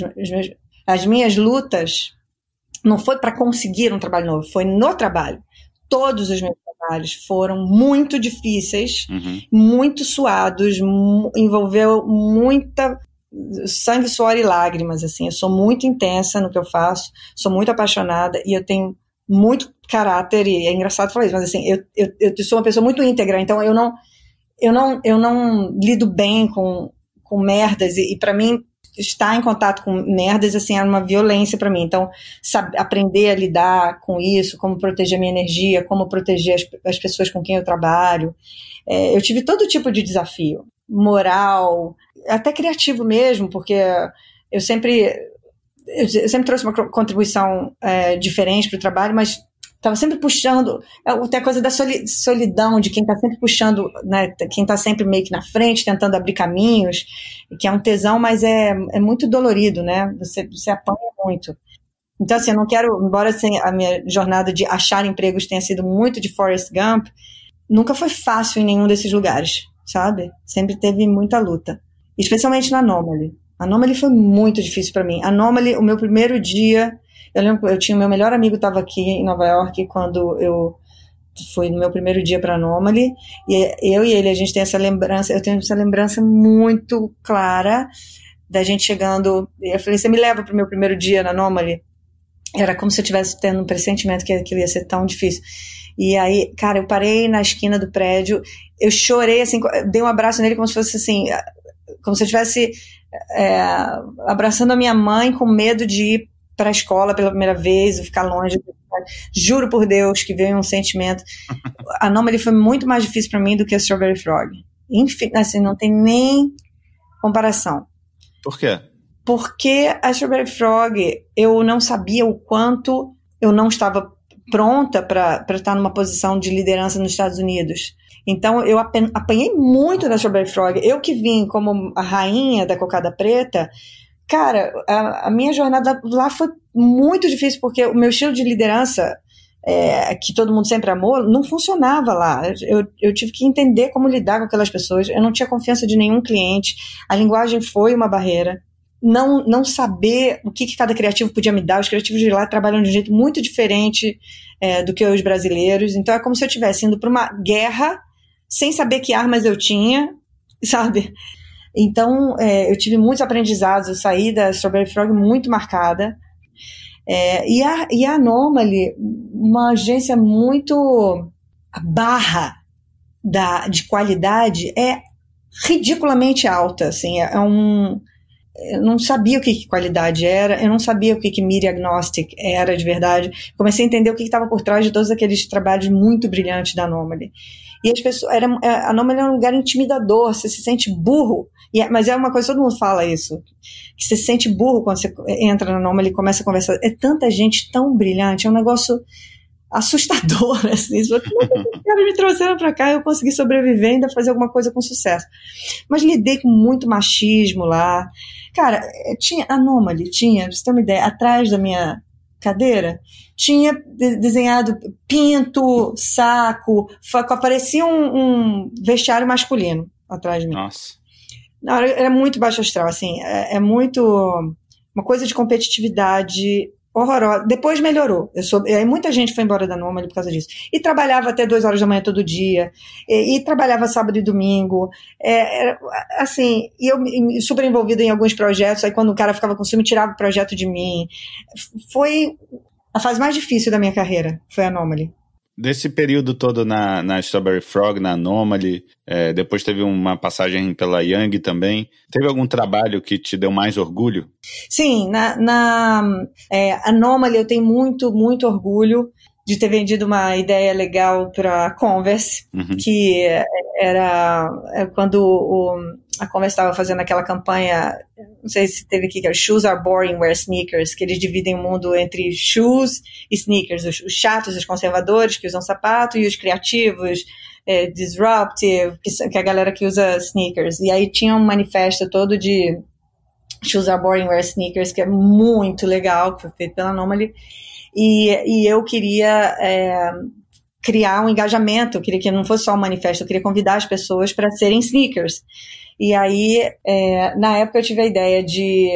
As minhas lutas não foi para conseguir um trabalho novo, foi no trabalho todos os meus trabalhos foram muito difíceis, uhum. muito suados, envolveu muita sangue, suor e lágrimas, assim. Eu sou muito intensa no que eu faço, sou muito apaixonada e eu tenho muito caráter e é engraçado falar isso, mas assim, eu, eu, eu sou uma pessoa muito íntegra, então eu não eu não eu não lido bem com, com merdas e, e para mim estar em contato com merdas assim era uma violência para mim. Então, aprender a lidar com isso, como proteger minha energia, como proteger as, as pessoas com quem eu trabalho. É, eu tive todo tipo de desafio, moral, até criativo mesmo, porque eu sempre eu sempre trouxe uma contribuição é, diferente para o trabalho, mas estava sempre puxando, é, tem a coisa da solidão, de quem está sempre puxando, né, quem está sempre meio que na frente, tentando abrir caminhos, que é um tesão, mas é, é muito dolorido, né, você, você apanha muito. Então, assim, eu não quero, embora assim, a minha jornada de achar empregos tenha sido muito de Forrest Gump, nunca foi fácil em nenhum desses lugares, sabe? Sempre teve muita luta. Especialmente na Anomaly. A Anomaly foi muito difícil para mim. A Anomaly, o meu primeiro dia, eu lembro, eu tinha meu melhor amigo estava aqui em Nova York quando eu fui no meu primeiro dia para Anomaly e eu e ele a gente tem essa lembrança, eu tenho essa lembrança muito clara da gente chegando, eu falei, você me leva para o meu primeiro dia na Anomaly? Era como se eu estivesse tendo um pressentimento que aquilo ia ser tão difícil. E aí, cara, eu parei na esquina do prédio, eu chorei assim, dei um abraço nele como se fosse assim, como se eu estivesse é, abraçando a minha mãe com medo de ir para a escola pela primeira vez, ficar longe. Juro por Deus que veio um sentimento. A Anomaly foi muito mais difícil para mim do que a Strawberry Frog. Enfim, assim, não tem nem comparação. Por quê? Porque a Strawberry Frog, eu não sabia o quanto eu não estava pronta para estar numa posição de liderança nos Estados Unidos. Então, eu apanhei muito da Strawberry Frog. Eu que vim como a rainha da cocada preta, cara, a, a, minha jornada lá foi muito difícil, porque o meu estilo de liderança, é, que todo mundo sempre amou, não funcionava lá. Eu, eu tive que entender como lidar com aquelas pessoas. Eu não tinha confiança de nenhum cliente. A linguagem foi uma barreira. Não, não saber o que, que cada criativo podia me dar. Os criativos de lá trabalham de um jeito muito diferente é, do que os brasileiros. Então é como se eu estivesse indo para uma guerra sem saber que armas eu tinha, sabe? Então, é, eu tive muitos aprendizados, eu saí da Strawberry Frog muito marcada. É, e, a, e a Anomaly, uma agência muito. A barra da, de qualidade é ridiculamente alta, assim, é, é um. Eu não sabia o que, que, qualidade era, eu não sabia o que, que media agnostic era de verdade. Comecei a entender o que estava por trás de todos aqueles trabalhos muito brilhantes da Anomaly. E as pessoas. Era, a Anomaly é um lugar intimidador, você se sente burro e, é, mas é uma coisa, todo mundo fala isso, que você se sente burro quando você entra na Anomaly e começa a conversar. É tanta gente tão brilhante, é um negócio assustador, assim. Os caras me trouxeram para cá e eu consegui sobreviver e ainda fazer alguma coisa com sucesso. Mas lidei com muito machismo lá. Cara, é, tinha Anomaly, tinha, pra você ter uma ideia, atrás da minha cadeira, tinha desenhado pinto, saco, parecia um, um vestiário masculino atrás de mim. Nossa. Não, era muito baixo astral, assim, é, é, muito uma coisa de competitividade horrorosa. Depois melhorou. Eu sou, aí muita gente foi embora da Anomaly por causa disso. E trabalhava até duas horas da manhã todo dia. E, e trabalhava sábado e domingo. É, era, assim, e eu super envolvida em alguns projetos. Aí quando o cara ficava com ciúme, tirava o projeto de mim. Foi a fase mais difícil da minha carreira. Foi a Anomaly. Desse período todo na, na Strawberry Frog, na Anomaly, é, depois teve uma passagem pela Young também. Teve algum trabalho que te deu mais orgulho? Sim, na, na é, Anomaly eu tenho muito, muito orgulho de ter vendido uma ideia legal para Converse, uhum. que era é, quando o, a Converse estava fazendo aquela campanha, não sei se teve aqui, que era Shoes are boring, wear sneakers, que eles dividem o mundo entre shoes e sneakers, os, os chatos, os conservadores que usam sapato e os criativos, é, disruptive, que, que é a galera que usa sneakers. E aí tinha um manifesto todo de Shoes are boring, wear sneakers, que é muito legal, que foi feito pela Anomaly, e, e eu queria é, criar um engajamento, eu queria que não fosse só um manifesto, eu queria convidar as pessoas para serem sneakers. E aí, é, na época, eu tive a ideia de,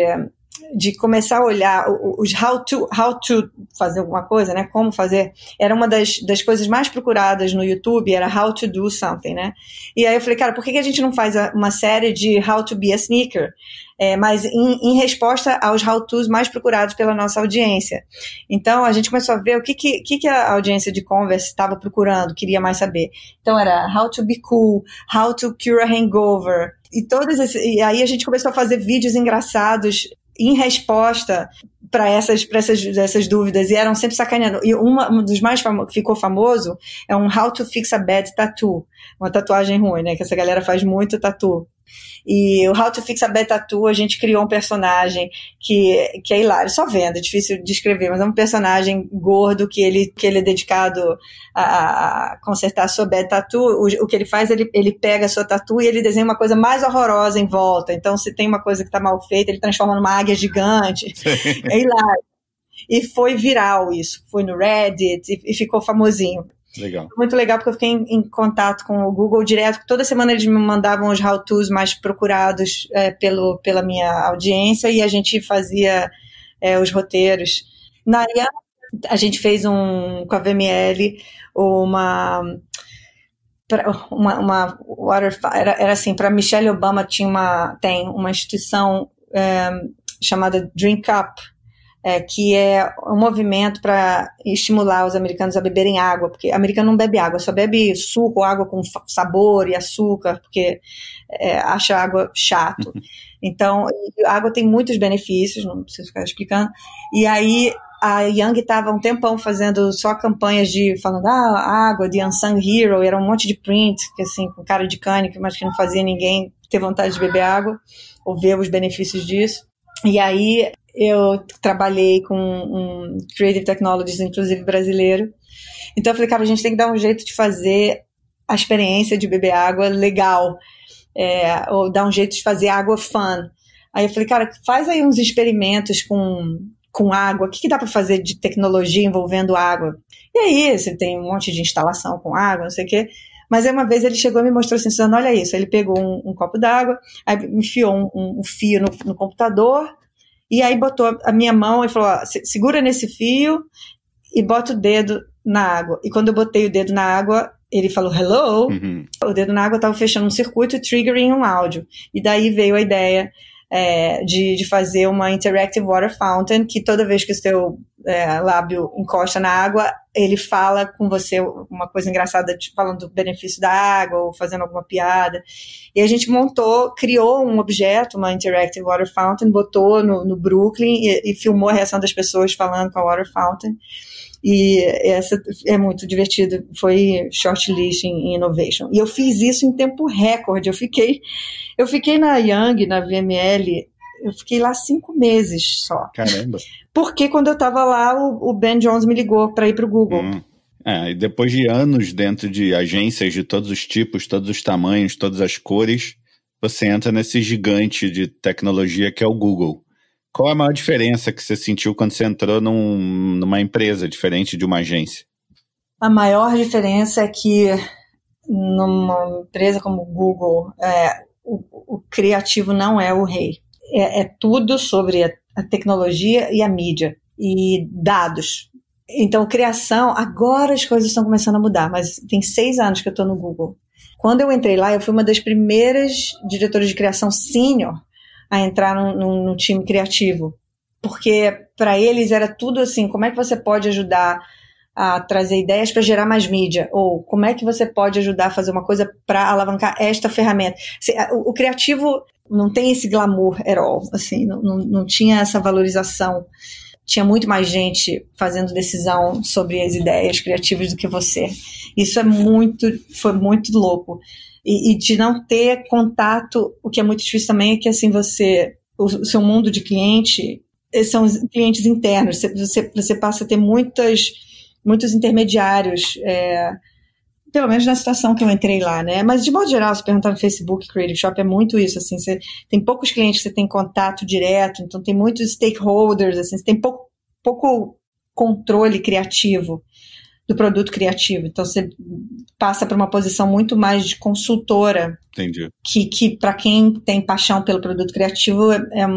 de começar a olhar os how to, how to fazer alguma coisa, né? Como fazer. Era uma das, das coisas mais procuradas no YouTube, era how to do something, né? E aí eu falei, cara, por que, que a gente não faz uma série de how to be a sneaker? É, mas em, em, resposta aos how-tos mais procurados pela nossa audiência. Então, a gente começou a ver o que, que, que a audiência de Converse estava procurando, queria mais saber. Então, era how to be cool, how to cure a hangover, e todas e aí a gente começou a fazer vídeos engraçados em resposta para essas, essas, essas dúvidas, e eram sempre sacaneando. E uma, um dos mais que ficou famoso é um How to Fix a Bad Tattoo, uma tatuagem ruim, né? Que essa galera faz muito tatu. E o How to Fix a Bad Tattoo, a gente criou um personagem que, que é hilário, só vendo, é difícil de escrever, mas é um personagem gordo que ele, que ele é dedicado a, a consertar a sua bad tattoo. O, o, que ele faz, ele, ele pega a sua tatu e ele desenha uma coisa mais horrorosa em volta. Então, se tem uma coisa que está mal feita, ele transforma numa águia gigante. é hilário. E foi viral isso. Foi no Reddit e, e ficou famosinho. Legal. Muito legal porque eu fiquei em, em, contato com o Google direto. Toda semana eles me mandavam os how-tos mais procurados é, pelo, pela minha audiência e a gente fazia é, os roteiros. Na a gente fez um com a VML uma uma, uma era, era assim para Michelle Obama tinha uma tem uma instituição é, chamada Drink Up é, que é um movimento para estimular os americanos a beberem água, porque o americano não bebe água, só bebe suco, água com sabor e açúcar, porque é, acha água chato. Então, a água tem muitos benefícios, não preciso ficar explicando. E aí a Young estava um tempão fazendo só campanhas de falando ah, água de Unsung Hero, era um monte de print, que assim, com cara de cânico, mas que não fazia ninguém ter vontade de beber água ou ver os benefícios disso. E aí eu trabalhei com um Creative Technologies, inclusive brasileiro. Então eu falei, cara, a gente tem que dar um jeito de fazer a experiência de beber água legal, é, ou dar um jeito de fazer água fun. Aí eu falei, cara, faz aí uns experimentos com, com água, o que, que dá para fazer de tecnologia envolvendo água? E aí, você tem um monte de instalação com água, não sei o quê. Mas aí uma vez ele chegou e me mostrou assim, olha isso, ele pegou um, um copo d'água, aí enfiou um, um fio no, no computador, e aí botou a minha mão e falou: ó, segura nesse fio e bota o dedo na água. E quando eu botei o dedo na água, ele falou hello. Uhum. O dedo na água estava fechando um circuito, triggering um áudio. E daí veio a ideia é, de, de fazer uma interactive water fountain, que toda vez que o seu é, lábio encosta na água, ele fala com você uma coisa engraçada, tipo, falando do benefício da água, ou fazendo alguma piada. E a gente montou, criou um objeto, uma interactive water fountain, botou no, no Brooklyn e, e filmou a reação das pessoas falando com a water fountain. E essa é muito divertido, foi shortlist em innovation. E eu fiz isso em tempo recorde. Eu fiquei, eu fiquei na Young, na VML, eu fiquei lá cinco meses só. Caramba. Porque quando eu estava lá, o, o, Ben Jones me ligou para ir para o Google. Hum. É, e depois de anos dentro de agências de todos os tipos, todos os tamanhos, todas as cores, você entra nesse gigante de tecnologia que é o Google. Qual a maior diferença que você sentiu quando você entrou num, numa empresa diferente de uma agência? A maior diferença é que numa empresa como o Google, é, o, o, criativo não é o rei. É, é tudo sobre a, a, tecnologia e a mídia e dados. Então, criação, agora as coisas estão começando a mudar, mas tem seis anos que eu estou no Google. Quando eu entrei lá, eu fui uma das primeiras diretoras de criação sênior a entrar no, no time criativo. Porque para eles era tudo assim: como é que você pode ajudar a trazer ideias para gerar mais mídia? Ou como é que você pode ajudar a fazer uma coisa para alavancar esta ferramenta? O, criativo não tem esse glamour at all, assim, não, não, não tinha essa valorização. Tinha muito mais gente fazendo decisão sobre as ideias criativas do que você. Isso é muito, foi muito louco. E, e de não ter contato, o que é muito difícil também é que assim você, o, seu mundo de cliente são os clientes internos. Você, você passa a ter muitas muitos intermediários, é, pelo menos na situação que eu entrei lá, né? Mas de modo geral, se perguntar no Facebook, Creative Shop é muito isso, assim, você tem poucos clientes que você tem contato direto, então tem muitos stakeholders, assim, você tem pouco, pouco controle criativo do produto criativo. Então você passa para uma posição muito mais de consultora. Entendi. Que, que para quem tem paixão pelo produto criativo é, é,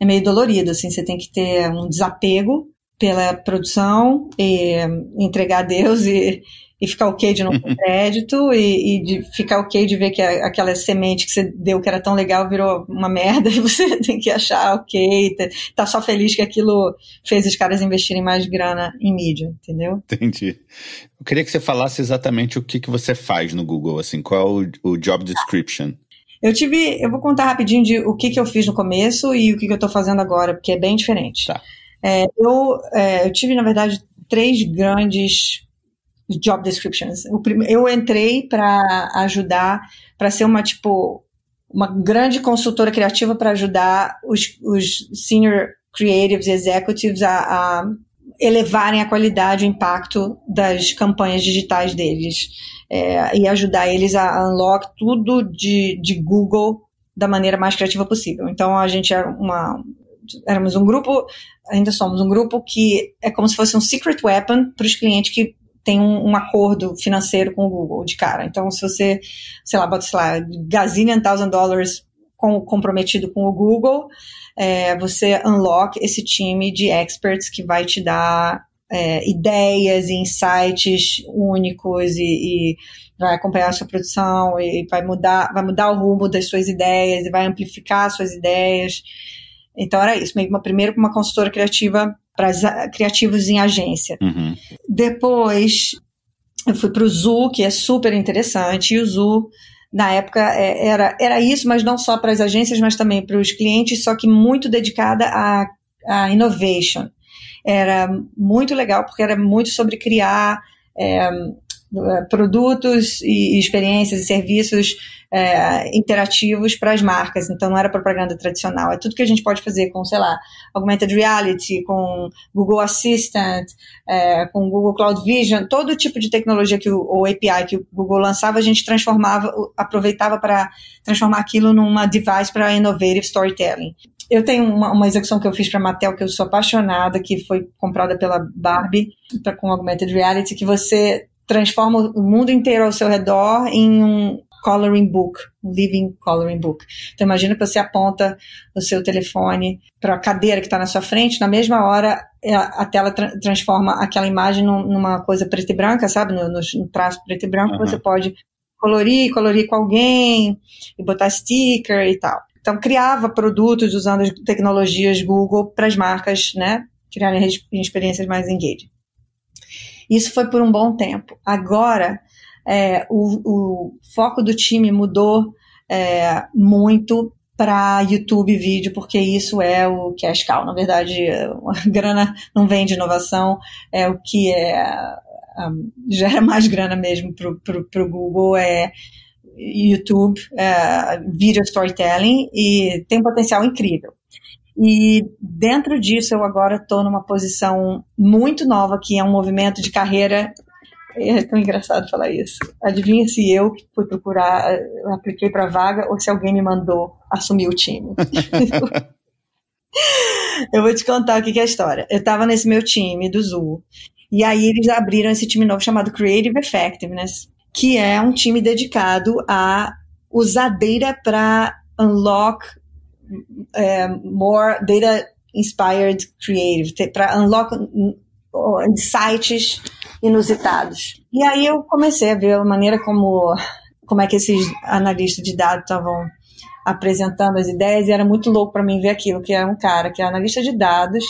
é meio dolorido, assim, você tem que ter um desapego pela produção e entregar a Deus e, e ficar ok de não ter crédito e, e, de ficar ok de ver que a, aquela semente que você deu que era tão legal virou uma merda e você tem que achar ok, tá, tá só feliz que aquilo fez os caras investirem mais grana em mídia, entendeu? Entendi. Eu queria que você falasse exatamente o que, que você faz no Google, assim, qual é o, o job description? Eu tive, eu vou contar rapidinho de o que, que eu fiz no começo e o que, que eu estou fazendo agora, porque é bem diferente. Tá. É, eu, é, eu tive, na verdade, três grandes job descriptions. Eu entrei para ajudar, para ser uma, tipo, uma grande consultora criativa para ajudar os, os senior creatives e executives a, a elevarem a qualidade e o impacto das campanhas digitais deles é, e ajudar eles a unlock tudo de, de Google da maneira mais criativa possível. Então a gente é uma éramos um grupo, ainda somos um grupo que é como se fosse um secret weapon para os clientes que têm um, um, acordo financeiro com o Google de cara. Então, se você, sei lá, bota, sei lá, gazillion thousand dollars com, comprometido com o Google, é, você unlock esse time de experts que vai te dar é, ideias e insights únicos e, e, vai acompanhar a sua produção e vai mudar, vai mudar o rumo das suas ideias e vai amplificar suas ideias. Então era isso, meio uma, primeiro uma consultora criativa para criativos em agência. Uhum. Depois eu fui para o Zu, que é super interessante, e o Zu na época é, era, era isso, mas não só para as agências, mas também para os clientes, só que muito dedicada a, a innovation. Era muito legal, porque era muito sobre criar é, produtos e experiências e serviços é, interativos para as marcas. Então não era propaganda tradicional. É tudo que a gente pode fazer com, sei lá, augmented reality, com Google Assistant, é, com Google Cloud Vision, todo tipo de tecnologia que o, ou API que o Google lançava, a gente transformava, aproveitava para transformar aquilo numa device para innovative storytelling. Eu tenho uma, uma, execução que eu fiz para Mattel que eu sou apaixonada, que foi comprada pela Barbie pra, com augmented reality, que você transforma o mundo inteiro ao seu redor em um coloring book, um living coloring book. Então imagina que você aponta o seu telefone para a cadeira que está na sua frente, na mesma hora é, a tela tra transforma aquela imagem numa coisa preta e branca, sabe, no, no, no traço preto e branco, uhum. você pode colorir, colorir com alguém e botar sticker e tal. Então criava produtos usando as tecnologias Google para as marcas, né, criarem experiências mais engaging. Isso foi por um bom tempo. Agora, é, o, o, foco do time mudou é, muito para YouTube vídeo, porque isso é o cash cow. Na verdade, a grana não vem de inovação, é o que é, um, gera mais grana mesmo para o Google, é YouTube, é, video storytelling, e tem um potencial incrível. E dentro disso, eu agora estou numa posição muito nova, que é um movimento de carreira. É tão engraçado falar isso. Adivinha se eu fui procurar, apliquei para vaga ou se alguém me mandou assumir o time. eu vou te contar o que é a história. Eu estava nesse meu time do Zul, e aí eles abriram esse time novo chamado Creative Effectiveness, que é um time dedicado a usar data para unlock é, more data inspired creative, para unlock insights inusitados. E aí eu comecei a ver a maneira como, como é que esses analistas de dados estavam apresentando as ideias e era muito louco para mim ver aquilo, que é um cara que é analista de dados,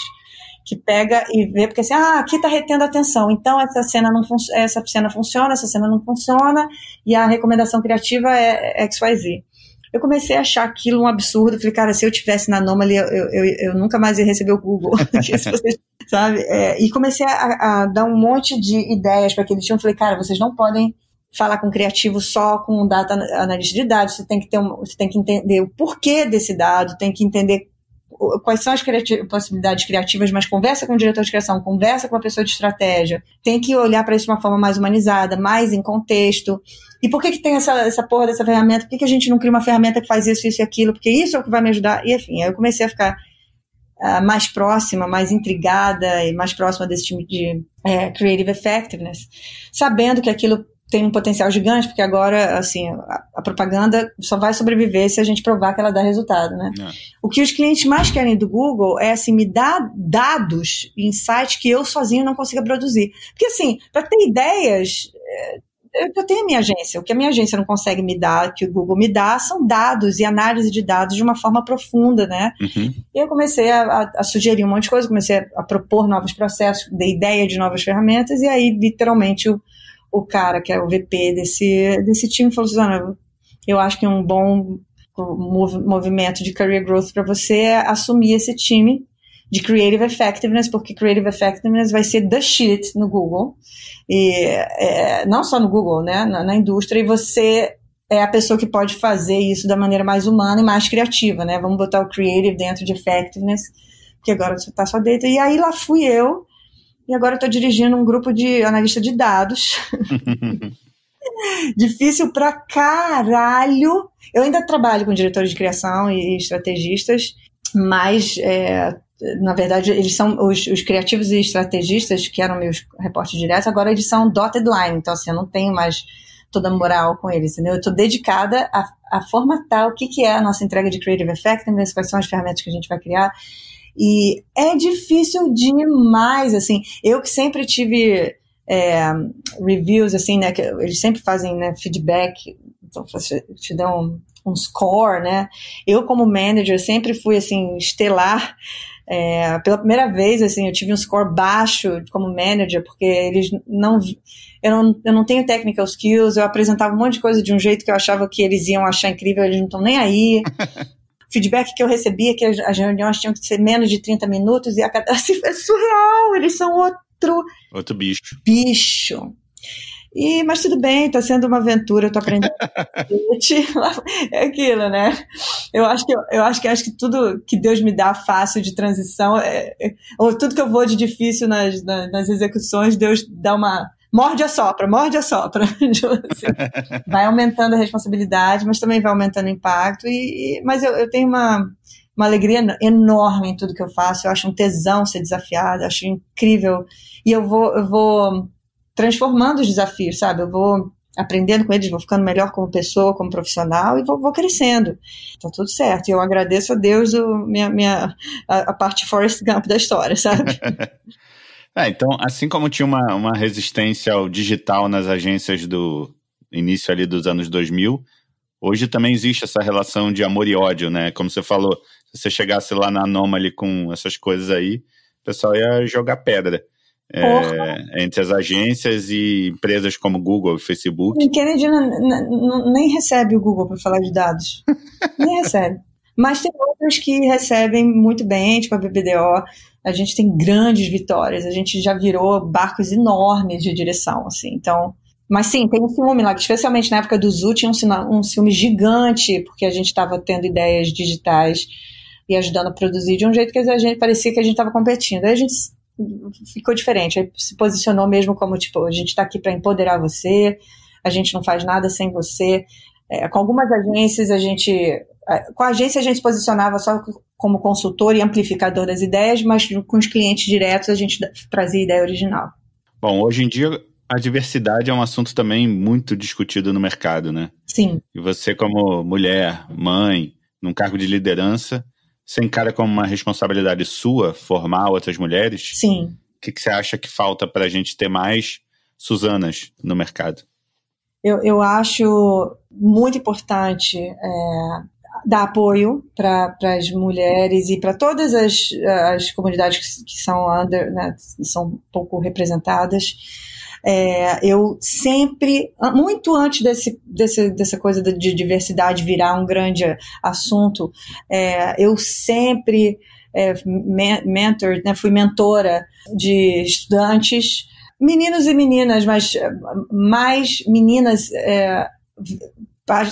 que pega e vê, porque assim, ah, aqui está retendo atenção, então essa cena, não essa cena funciona, essa cena não funciona, e a recomendação criativa é XYZ. Eu comecei a achar aquilo um absurdo, falei, cara, se eu tivesse na Anomaly, eu, eu, eu, nunca mais ia receber o Google, sabe? É, e comecei a, a, dar um monte de ideias para aquele time, falei, cara, vocês não podem falar com criativo só com um data analista de dados, você tem que ter um, você tem que entender o porquê desse dado, tem que entender quais são as possibilidades criativas, mas conversa com o diretor de criação, conversa com a pessoa de estratégia, tem que olhar para isso de uma forma mais humanizada, mais em contexto. E por que, que tem essa, essa porra dessa ferramenta? Por que, que a gente não cria uma ferramenta que faz isso, isso e aquilo? Porque isso é o que vai me ajudar. E enfim, aí eu comecei a ficar uh, mais próxima, mais intrigada e mais próxima desse time de é, creative effectiveness, sabendo que aquilo tem um potencial gigante, porque agora, assim, a, a, propaganda só vai sobreviver se a gente provar que ela dá resultado, né? É. O que os clientes mais querem do Google é, assim, me dar dados, insights que eu sozinho não consiga produzir. Porque, assim, para ter ideias, é, eu tenho a minha agência. O que a minha agência não consegue me dar, que o Google me dá, são dados e análise de dados de uma forma profunda, né? Uhum. E eu comecei a, a, sugerir um monte de coisa, comecei a, propor novos processos, dei ideia de novas ferramentas, e aí, literalmente, o o cara que é o VP desse, desse time falou assim, eu acho que um bom movimento de career growth para você é assumir esse time de creative effectiveness, porque creative effectiveness vai ser the shit no Google, e é, não só no Google, né, na, na, indústria, e você é a pessoa que pode fazer isso da maneira mais humana e mais criativa, né, vamos botar o creative dentro de effectiveness, que agora você está só dentro, e aí lá fui eu, e agora estou dirigindo um grupo de analista de dados. Difícil pra caralho. Eu ainda trabalho com diretores de criação e estrategistas, mas é, na verdade, eles são os, os, criativos e estrategistas, que eram meus reportes diretos, agora eles são dotted line, então assim, eu não tenho mais toda moral com eles, entendeu? Eu estou dedicada a, a formatar o que, que é a nossa entrega de Creative Effectiveness, quais são as ferramentas que a gente vai criar, e é difícil demais, assim. Eu que sempre tive é, reviews, assim, né? Que eles sempre fazem né, feedback, então te dão um, um score, né? Eu, como manager, sempre fui, assim, estelar. É, pela primeira vez, assim, eu tive um score baixo como manager, porque eles não. Eu não, eu não tenho technical skills, eu apresentava um monte de coisa de um jeito que eu achava que eles iam achar incrível, eles não estão nem aí. feedback que eu recebia é que as reuniões tinham que ser menos de 30 minutos e a cada assim, é surreal, eles são outro outro bicho. Bicho. E, mas tudo bem, está sendo uma aventura, eu tô aprendendo. é aquilo, né? Eu acho que eu, acho que acho que tudo que Deus me dá fácil de transição, é, é, ou tudo que eu vou de difícil nas, nas, nas execuções, Deus dá uma morde a sopra, morde a sopra. assim, vai aumentando a responsabilidade, mas também vai aumentando o impacto. E, e mas eu, eu, tenho uma, uma alegria enorme em tudo que eu faço. Eu acho um tesão ser desafiado, acho incrível. E eu vou, eu vou transformando os desafios, sabe? Eu vou aprendendo com eles, vou ficando melhor como pessoa, como profissional e vou, vou crescendo. Tá tudo certo. E eu agradeço a Deus o, minha, minha, a, a parte Forrest Gump da história, sabe? É, então, assim como tinha uma, uma resistência ao digital nas agências do início ali dos anos 2000, hoje também existe essa relação de amor e ódio, né? Como você falou, se você chegasse lá na Anomaly com essas coisas aí, o pessoal ia jogar pedra. É, entre as agências e empresas como Google e Facebook. O Kennedy nem recebe o Google para falar de dados. nem recebe. Mas tem outras que recebem muito bem, tipo a BBDO a gente tem grandes vitórias, a gente já virou barcos enormes de direção, assim, então... Mas sim, tem um filme lá, que especialmente na época do Zoo tinha um, um filme gigante, porque a gente estava tendo ideias digitais e ajudando a produzir de um jeito que a gente parecia que a gente estava competindo. Aí a gente ficou diferente, aí se posicionou mesmo como, tipo, a gente está aqui para empoderar você, a gente não faz nada sem você. É, com algumas agências a gente com a agência a gente se posicionava só como consultor e amplificador das ideias, mas com os clientes diretos a gente trazia ideia original. Bom, hoje em dia a diversidade é um assunto também muito discutido no mercado, né? Sim. E você, como mulher, mãe, num cargo de liderança, você encara como uma responsabilidade sua formar outras mulheres? Sim. O que, que você acha que falta para a gente ter mais Suzanas no mercado? Eu, eu acho muito importante é, dar apoio para as mulheres e para todas as, as comunidades que, que são under, né, são pouco representadas. É, eu sempre, muito antes desse, desse, dessa coisa de diversidade virar um grande assunto, é, eu sempre é, mentor, né, fui mentora de estudantes, meninos e meninas, mas mais meninas é,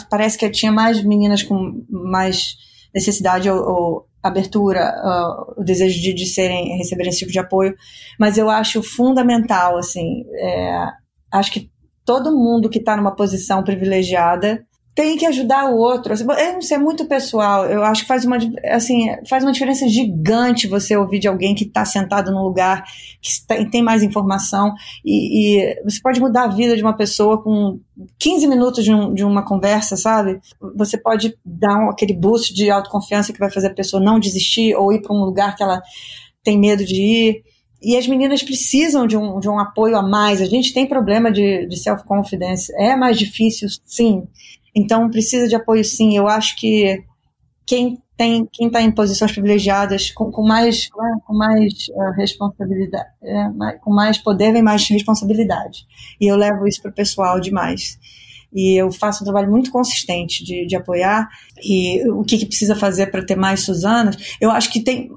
parece que tinha mais meninas com mais necessidade ou, ou abertura, uh, o desejo de, de serem, receberem esse tipo de apoio, mas eu acho fundamental, assim, é, acho que todo mundo que está numa posição privilegiada tem que ajudar o outro. Assim, isso é muito pessoal. Eu acho que faz uma, assim, faz uma diferença gigante você ouvir de alguém que está sentado num lugar que tem mais informação e, e, você pode mudar a vida de uma pessoa com 15 minutos de, um, de uma conversa, sabe? Você pode dar um, aquele boost de autoconfiança que vai fazer a pessoa não desistir ou ir para um lugar que ela tem medo de ir. E as meninas precisam de um, de um apoio a mais. A gente tem problema de, de self-confidence. É mais difícil, sim. Então precisa de apoio sim. Eu acho que quem tem quem está em posições privilegiadas com, com mais com mais uh, responsabilidade é, mais, com mais poder vem mais responsabilidade. E eu levo isso para o pessoal demais. E eu faço um trabalho muito consistente de, de apoiar. E o que, que precisa fazer para ter mais Suzanas eu acho que tem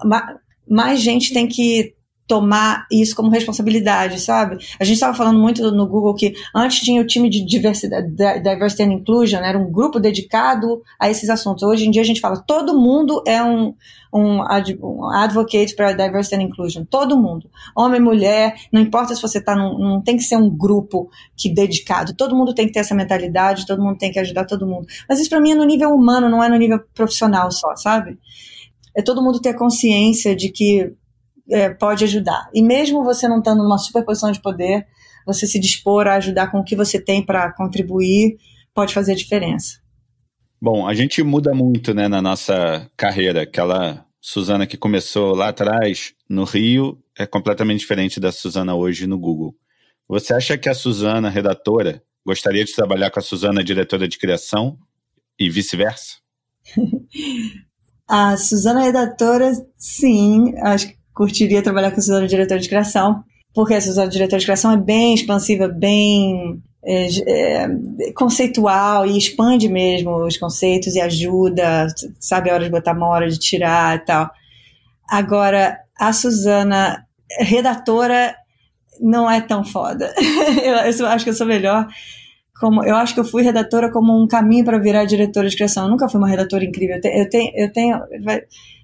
mais gente tem que tomar isso como responsabilidade, sabe? A gente estava falando muito no Google que antes tinha o time de diversidade, diversity and inclusion, era um grupo dedicado a esses assuntos. Hoje em dia a gente fala todo mundo é um, um, um advocate para diversity and inclusion, todo mundo, homem, mulher, não importa se você está num, não tem que ser um grupo que dedicado. Todo mundo tem que ter essa mentalidade, todo mundo tem que ajudar todo mundo. Mas isso para mim é no nível humano, não é no nível profissional só, sabe? É todo mundo ter consciência de que é, pode ajudar. E mesmo você não estando numa superposição de poder, você se dispor a ajudar com o que você tem para contribuir pode fazer a diferença. Bom, a gente muda muito né, na nossa carreira. Aquela Suzana que começou lá atrás no Rio é completamente diferente da Suzana hoje no Google. Você acha que a Suzana, redatora, gostaria de trabalhar com a Suzana, diretora de criação, e vice-versa? a Suzana, redatora, sim. Acho que curtiria trabalhar com Suzana diretor de criação, porque a Suzana diretor de criação é bem expansiva, bem é, é, conceitual e expande mesmo os conceitos e ajuda, sabe a hora de botar uma hora de tirar e tal. Agora, a Suzana, redatora, não é tão foda. eu, eu acho que eu sou melhor como eu acho que eu fui redatora como um caminho para virar diretora de criação. Eu nunca fui uma redatora incrível. Eu eu tenho, eu tenho,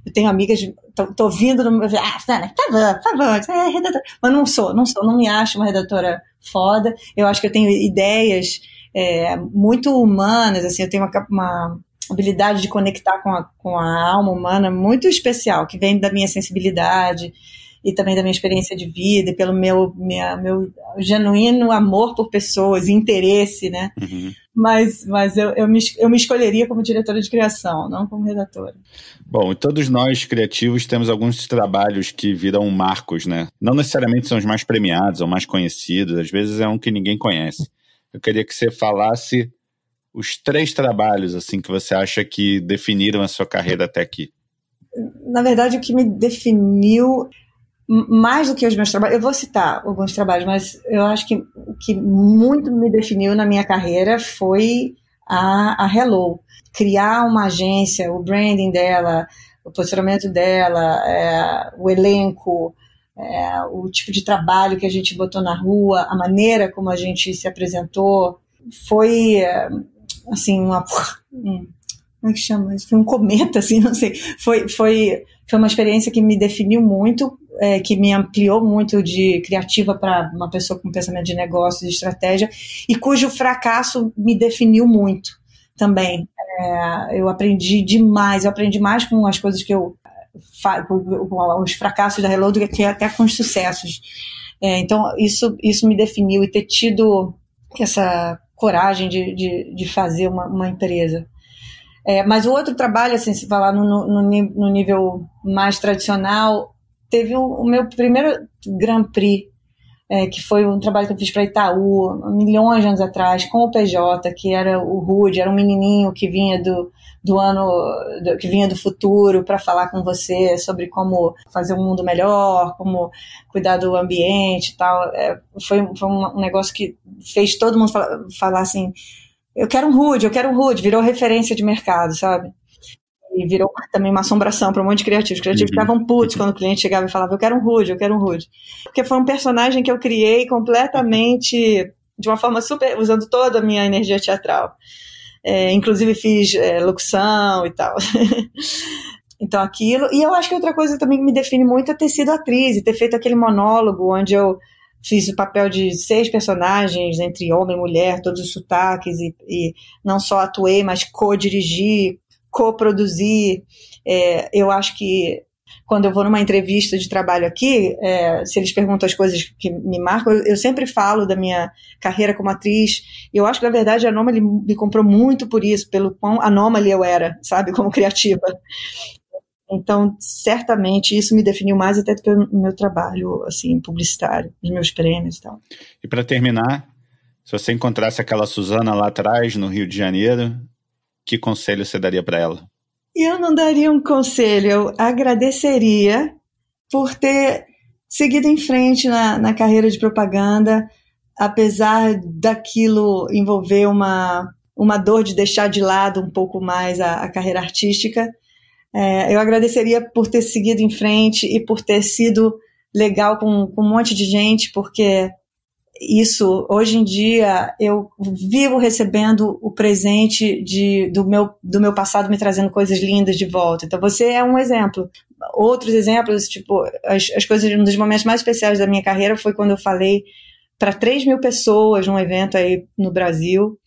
eu tenho amigas, tô, tô vindo no meu, ah, Sana, tá bom, tá bom, é redatora. Mas não sou, não sou, não me acho uma redatora foda. Eu acho que eu tenho ideias é, muito humanas, assim, eu tenho uma, uma habilidade de conectar com a, com a alma humana muito especial, que vem da minha sensibilidade e também da minha experiência de vida e pelo meu, minha, meu genuíno amor por pessoas e interesse, né? Uhum. Mas, mas eu, eu, me, eu me escolheria como diretora de criação, não como redatora. Bom, todos nós criativos temos alguns trabalhos que viram marcos, né? Não necessariamente são os mais premiados ou mais conhecidos, às vezes é um que ninguém conhece. Eu queria que você falasse os três trabalhos assim que você acha que definiram a sua carreira até aqui. Na verdade, o que me definiu mais do que os meus trabalhos, eu vou citar alguns trabalhos, mas eu acho que o que muito me definiu na minha carreira foi a, a Hello. Criar uma agência, o branding dela, o posicionamento dela, é, o elenco, é, o tipo de trabalho que a gente botou na rua, a maneira como a gente se apresentou, foi assim uma um, como é que chama? Foi um cometa, assim, não sei. Foi, foi, foi uma experiência que me definiu muito é, que me ampliou muito de criativa para uma pessoa com pensamento de negócio, de estratégia, e cujo fracasso me definiu muito também. É, eu aprendi demais, eu aprendi mais com as coisas que eu com os fracassos da Reload do que até com os sucessos. É, então, isso, isso me definiu e ter tido essa coragem de, de, de fazer uma, uma empresa. É, mas o outro trabalho, assim, se falar no, no, no nível mais tradicional, teve o, o meu primeiro Grand Prix é, que foi um trabalho que eu fiz para Itaú, milhões de anos atrás, com o PJ, que era o Rude, era um menininho que vinha do, do ano, do, que vinha do futuro para falar com você sobre como fazer um mundo melhor, como cuidar do ambiente e tal. É, foi, foi um negócio que fez todo mundo falar, falar assim, eu quero um Rude, eu quero um Rude, virou referência de mercado, sabe? E virou também uma assombração para um monte de criativos. Os criativos uhum. ficavam putos quando o cliente chegava e falava: Eu quero um Rude, eu quero um Rude. Porque foi um personagem que eu criei completamente, de uma forma super. usando toda a minha energia teatral. É, inclusive fiz é, locução e tal. então aquilo. E eu acho que outra coisa também que me define muito é ter sido atriz e ter feito aquele monólogo onde eu fiz o papel de seis personagens, entre homem e mulher, todos os sotaques, e, e não só atuei, mas co-dirigi, coproduzir. É, eu acho que quando eu vou numa entrevista de trabalho aqui, é, se eles perguntam as coisas que me marcam, eu, eu, sempre falo da minha carreira como atriz. Eu acho que, na verdade, a Anomaly me comprou muito por isso, pelo quão anômala eu era, sabe, como criativa. Então, certamente, isso me definiu mais até do que o meu trabalho, assim, publicitário, os meus prêmios e tal. E para terminar, se você encontrasse aquela Suzana lá atrás, no Rio de Janeiro, que conselho você daria para ela? Eu não daria um conselho, eu agradeceria por ter seguido em frente na, na carreira de propaganda, apesar daquilo envolver uma, uma dor de deixar de lado um pouco mais a, a carreira artística. É, eu agradeceria por ter seguido em frente e por ter sido legal com, com um monte de gente, porque isso, hoje em dia, eu vivo recebendo o presente de, do, meu, do meu passado me trazendo coisas lindas de volta. Então, você é um exemplo. Outros exemplos, tipo, as, as coisas, um dos momentos mais especiais da minha carreira foi quando eu falei para 3 mil pessoas num evento aí no Brasil,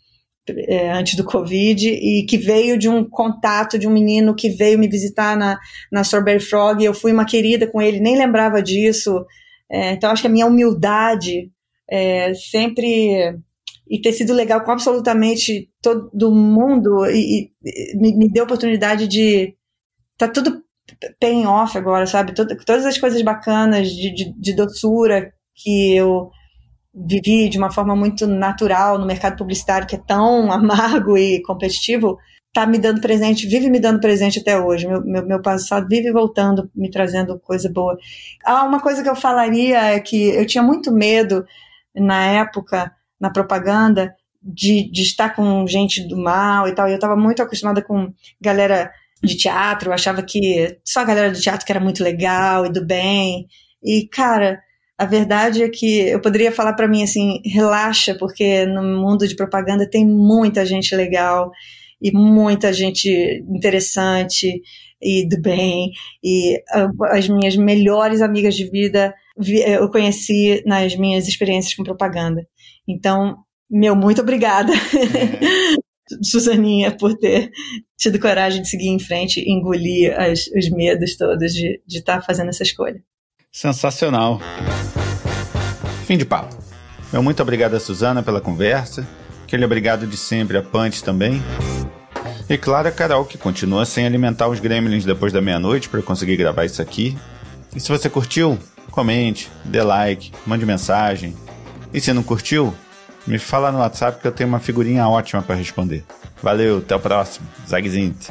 é, antes do Covid, e que veio de um contato de um menino que veio me visitar na, na Strawberry Frog. Eu fui uma querida com ele, nem lembrava disso. É, então, acho que a minha humildade é, sempre e ter sido legal com absolutamente todo mundo e, e me, me, deu oportunidade de tá tudo paying off agora, sabe? Todo, todas as coisas bacanas de, de, de, doçura que eu vivi de uma forma muito natural no mercado publicitário que é tão amargo e competitivo, tá me dando presente, vive me dando presente até hoje. Meu, meu, meu passado vive voltando, me trazendo coisa boa. Ah, uma coisa que eu falaria é que eu tinha muito medo na época, na propaganda, de, de estar com gente do mal e tal. E eu estava muito acostumada com galera de teatro, eu achava que só a galera do teatro que era muito legal e do bem. E, cara, a verdade é que eu poderia falar para mim assim, relaxa, porque no mundo de propaganda tem muita gente legal e muita gente interessante e do bem. E as minhas melhores amigas de vida eu conheci nas minhas experiências com propaganda. Então, meu, muito obrigada, é. Suzaninha, por ter tido coragem de seguir em frente e engolir as, os medos todos de estar tá fazendo essa escolha. Sensacional. Fim de papo. Meu muito obrigado a Suzana pela conversa. Aquele obrigado de sempre a Punch também. E claro, a Carol, que continua sem alimentar os gremlins depois da meia-noite para conseguir gravar isso aqui. E se você curtiu, comente, dê like, mande mensagem. E se não curtiu, me fala no WhatsApp que eu tenho uma figurinha ótima para responder. Valeu, até o próximo. Zagzint.